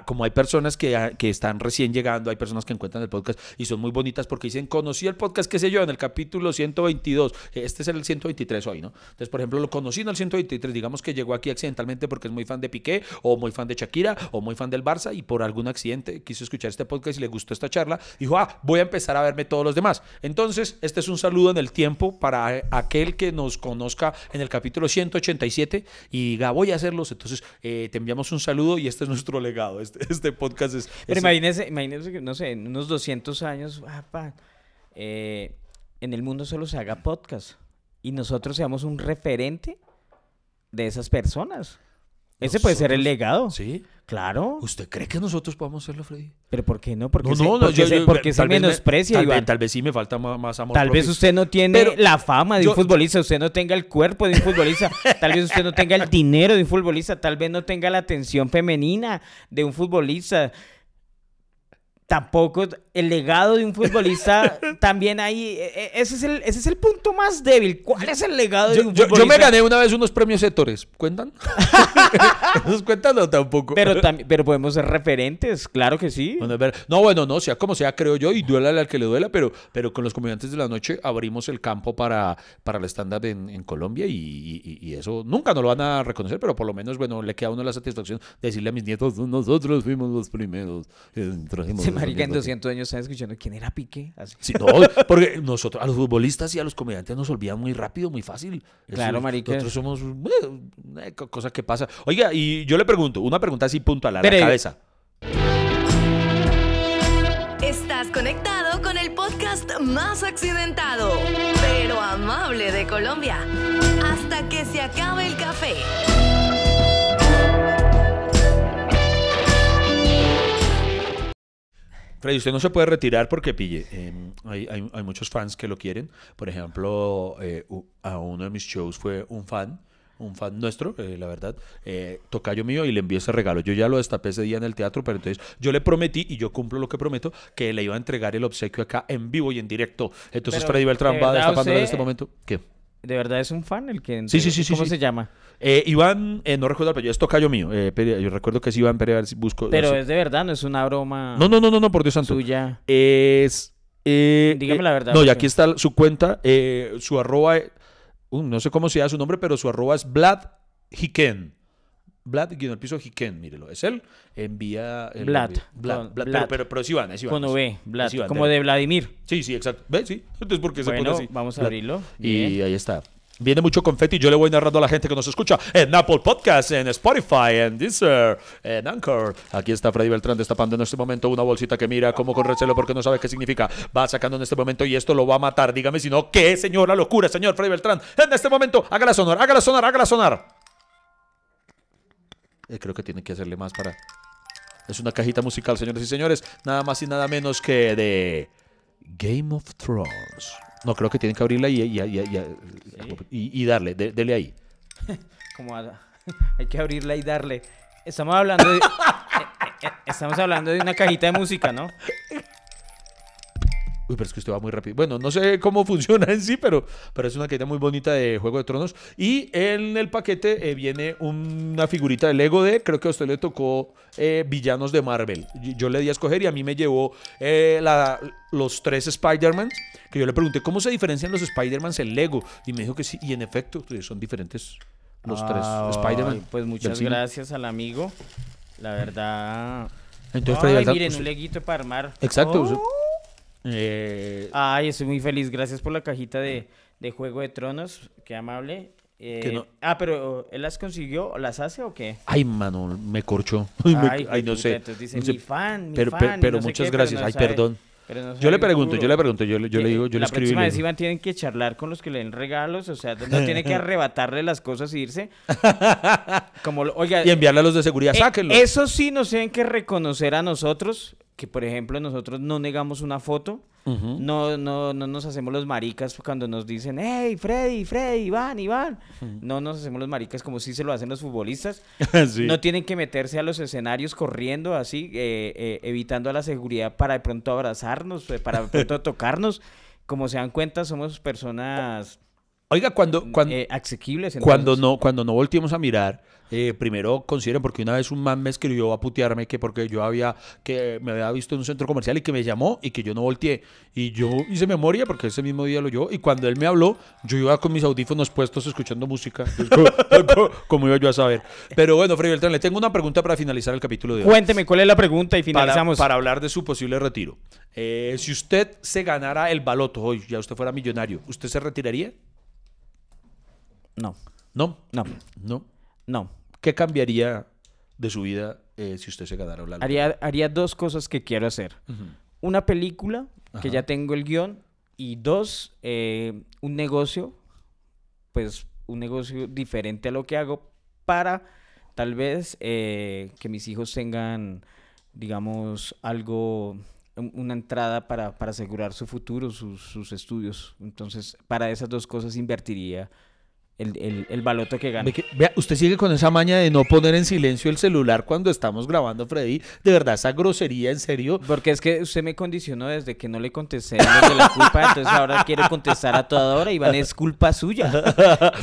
Como hay personas que, que están recién llegando, hay personas que encuentran el podcast y son muy bonitas porque dicen, conocí el podcast, qué sé yo, en el capítulo 122. Este es el 123 hoy, ¿no? Entonces, por ejemplo, lo conocí en el 123. Digamos que llegó aquí accidentalmente porque es muy fan de Piqué, o muy fan de Shakira, o muy fan del Barça, y por algún accidente quiso escuchar este podcast y le gustó esta charla. Dijo, ah, voy a empezar a verme todos los demás. Entonces, este es un saludo en el tiempo para aquel que nos conozca en el capítulo 187 y diga, voy a hacerlos. Entonces, eh, te enviamos un saludo y este es nuestro legado. Este, [LAUGHS] este podcast es. Pero es- imagínese, imagínese que, no sé, en unos 200 años, ah, eh, en el mundo solo se haga podcast y nosotros seamos un referente de esas personas. Ese puede ser el legado. ¿Sí? Claro. ¿Usted cree que nosotros podemos hacerlo, Freddy? Pero ¿por qué no? Porque No, se, no, no, porque yo- se- yo- me- menosprecia, tal vez- Iván. Tal vez sí me falta más amor. Tal vez usted no tiene Pero la fama de yo- un futbolista, usted no tenga el cuerpo de un futbolista, tal vez usted no tenga el dinero de un futbolista, tal vez no tenga la atención femenina de un futbolista. Tampoco el legado de un futbolista [LAUGHS] también ahí. e- e- Ese es el, ese es el punto más débil. ¿Cuál es el legado de Yo, un yo- futbolista? yo me gané una vez unos premios Héctores. ¿Cuentan? [LAUGHS] ¿Esos cuentan o tampoco? Pero, pero podemos ser referentes, claro que sí. Bueno, es ver- no, bueno, no, sea como sea, creo yo, y duela al que le duela, pero, pero con los comediantes de la noche abrimos el campo para, para el stand-up en, en Colombia y, y- y eso nunca nos lo van a reconocer, pero por lo menos, bueno, le queda a uno la satisfacción de decirle a mis nietos, nosotros fuimos los primeros. eh, trajimos marica en primeros". 200 años están escuchando quién era Piqué. Así. Sí, no, porque nosotros, a los futbolistas y a los comediantes nos olvidan muy rápido, muy fácil. Eso- Claro, marica. Nosotros somos, eh, co- cosa que pasa. Oiga, y yo le pregunto, una pregunta así puntual a la Pero- cabeza. Estás conectado con el podcast más accidentado, pero amable de Colombia. Hasta que se acabe el café. Freddy, usted no se puede retirar porque pille. eh, hay, hay- hay muchos fans que lo quieren. Por ejemplo, eh, a uno de mis shows fue un fan, un fan nuestro, eh, la verdad, eh, tocayo mío y le envié ese regalo. Yo ya lo destapé ese día en el teatro, pero entonces yo le prometí y yo cumplo lo que prometo, que le iba a entregar el obsequio acá en vivo y en directo. Entonces Pero, Freddy Beltrán ¿de va destapándolo en este momento. ¿Qué? ¿De verdad es un fan el que... Sí, sí, sí, sí, ¿Cómo sí. se llama? Eh, Iván, eh, no recuerdo el apellido, es tocayo mío. eh, yo recuerdo que es Iván Pérez, a ver si busco. Pero no es de verdad, no es una broma No, no, no, no, no, por Dios santo. suya. Es. Dígame la verdad, No, y aquí está su cuenta, su arroba. uh, no sé cómo se llama su nombre, pero su arroba es Vlad Hiken. Vlad, guion el piso Hiken, mírelo. Es él. Envía. el- Vlad, Vlad, con- Vlad, Vlad. Pero, pero, pero es Iván, es Iván. Con es- V, Vlad, es Iván, como de Vladimir. Sí, sí, exacto. ¿Ves? Sí. Entonces, ¿por qué se Bueno, pone así? vamos a Vlad. abrirlo. Y Bien. ahí está. Viene mucho confeti. Yo le voy narrando a la gente que nos escucha en Apple Podcast, en Spotify, en Deezer, en Anchor. Aquí está Freddy Beltrán destapando en este momento una bolsita que mira como con recelo porque no sabe qué significa. Va sacando en este momento y esto lo va a matar. Dígame si no, ¿qué, señora locura, señor Freddy Beltrán? En este momento, hágala sonar, hágala sonar, hágala sonar. Eh, creo que tiene que hacerle más para... Es una cajita musical, señores y señores. Nada más y nada menos que de Game of Thrones. No, creo que tienen que abrirla y, y, y- y- y- darle, de- dele ahí. [LAUGHS] Como a- [LAUGHS] hay que abrirla y darle. Estamos hablando de... [LAUGHS] eh, eh, estamos hablando de una cajita de música, ¿no? Uy, pero es que usted va muy rápido. Bueno, no sé cómo [LAUGHS] funciona en sí, pero, pero es una cajita muy bonita de Juego de Tronos. Y en el paquete eh, viene una figurita de Lego de, creo que a usted le tocó eh, villanos de Marvel. Yo, le di a escoger y a mí me llevó eh, la- los tres Spider-Man. Que yo le pregunté cómo se diferencian los Spider-Man en Lego. Y me dijo que sí. Y en efecto, pues, son diferentes los tres Spider-Man. Pues muchas gracias al amigo. La verdad... Entonces, Ay, miren, usted- un leguito para armar. Exacto. Oh. Eh, Ay, estoy muy feliz. Gracias por la cajita de, de Juego de Tronos. Qué amable. Eh, Que no- Ah, pero ¿él las consiguió? ¿O las hace o qué? Ay, mano, me corchó. [LAUGHS] Ay, ay, no sé. Entonces dice, no sé. mi fan, mi pero, fan. pero, y pero no muchas qué, gracias. Ay, sabe- perdón. no Yo le pregunto, yo le pregunto, yo le, yo le Que digo, yo le la escribí. próxima le vez Iván tienen que charlar con los que le den regalos, o sea, no [LAUGHS] tiene que arrebatarle las cosas e irse. [LAUGHS] Como, oiga, Y enviarle a los de seguridad, eh, sáquenlo. eso sí nos tienen que reconocer a nosotros, que por ejemplo nosotros no negamos una foto, no, no, no nos hacemos los maricas cuando nos dicen, hey, Freddy, Freddy, Iván, Iván. No nos hacemos los maricas como si se lo hacen los futbolistas. [LAUGHS] Sí. No tienen que meterse a los escenarios corriendo así, eh, eh, evitando a la seguridad para de pronto abrazarnos, eh, para de pronto [LAUGHS] tocarnos. Como se dan cuenta, somos personas Oiga, cuando, cuando, eh, asequibles. cuando, no, cuando no volteemos a mirar, eh, primero consideren, porque una vez un man me escribió a putearme que porque yo había, que me había visto en un centro comercial y que me llamó y que yo no volteé. Y yo hice memoria porque ese mismo día lo yo. Y cuando él me habló, yo iba con mis audífonos puestos escuchando música. Pues, ¿Cómo, cómo- cómo iba yo a saber? Pero bueno, Freddy Beltrán, le tengo una pregunta para finalizar el capítulo de hoy. Cuénteme cuál es la pregunta y Para, finalizamos. para hablar de su posible retiro. Eh, si usted se ganara el baloto hoy, ya usted fuera millonario, ¿usted se retiraría? No, No. no, No. No. ¿Qué cambiaría de su vida eh, si usted se ganara la? Haría, haría dos cosas que quiero hacer. Una película, que ya tengo el guion, y dos, eh, un negocio, pues un negocio diferente a lo que hago para tal vez eh, que mis hijos tengan, digamos, algo, un- una entrada para, para asegurar su futuro, sus, sus estudios. Entonces, para esas dos cosas invertiría el, el, el baloto que que- vea, usted sigue con esa maña de no poner en silencio el celular cuando estamos grabando, Freddy. De verdad, esa grosería, en serio. Porque es que usted me condicionó desde que no le contesté lo de la culpa, entonces ahora quiere contestar a toda hora, Iván, es culpa suya.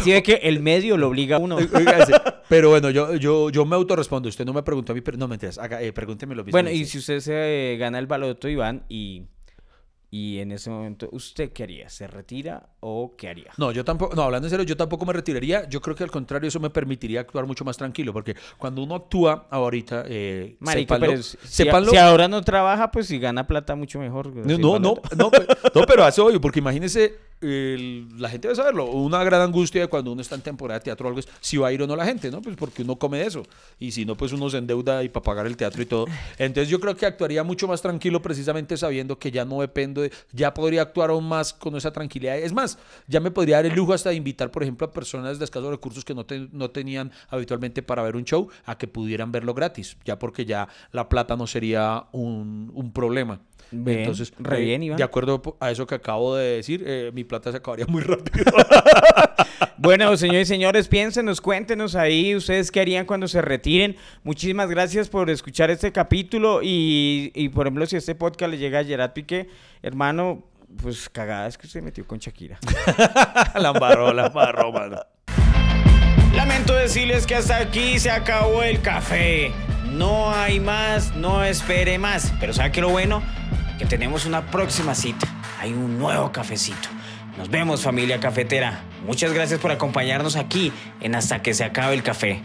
Si ve que el medio lo obliga a uno. Pero bueno, yo, yo, yo me autorrespondo. Usted no me preguntó a mí, pero no mentiras. Haga, eh, pregúnteme lo mismo. Bueno, y si usted se gana el baloto, Iván, y, y en ese momento, ¿usted qué haría? ¿Se retira o qué haría? No, yo tampoco, no, hablando en serio, yo tampoco me retiraría. Yo creo que al contrario, eso me permitiría actuar mucho más tranquilo, porque cuando uno actúa ahorita, eh, Marica, sépanlo- pero si, sépanlo- si ahora no trabaja, pues si gana plata mucho mejor. No, no, no, no, [LAUGHS] no, pero hace obvio, porque imagínese, la gente debe saberlo. Una gran angustia de cuando uno está en temporada de teatro o algo es si va a ir o no la gente, ¿no? Pues porque uno come de eso. Y si no, pues uno se endeuda y para pagar el teatro y todo. Entonces yo creo que actuaría mucho más tranquilo precisamente sabiendo que ya no dependo de, ya podría actuar aún más con esa tranquilidad. Es más, ya me podría dar el lujo hasta de invitar, por ejemplo, a personas de escasos recursos que no, te- no tenían habitualmente para ver un show, a que pudieran verlo gratis, ya porque ya la plata no sería un, un problema. Bien, Entonces, re eh, bien, Iván. de acuerdo a eso que acabo de decir, eh, mi plata se acabaría muy rápido. [LAUGHS] [LAUGHS] Bueno, señores y señores, piénsenos, cuéntenos ahí ustedes qué harían cuando se retiren. Muchísimas gracias por escuchar este capítulo y, y, por ejemplo, si este podcast le llega a Gerard Piqué, hermano, pues cagada es que se metió con Shakira. [LAUGHS] la embarró, la embarró, mano. Lamento decirles que hasta aquí se acabó el café. No hay más, no espere más. Pero ¿sabe qué lo bueno? Que tenemos una próxima cita. Hay un nuevo cafecito. Nos vemos familia cafetera. Muchas gracias por acompañarnos aquí en Hasta que se acabe el café.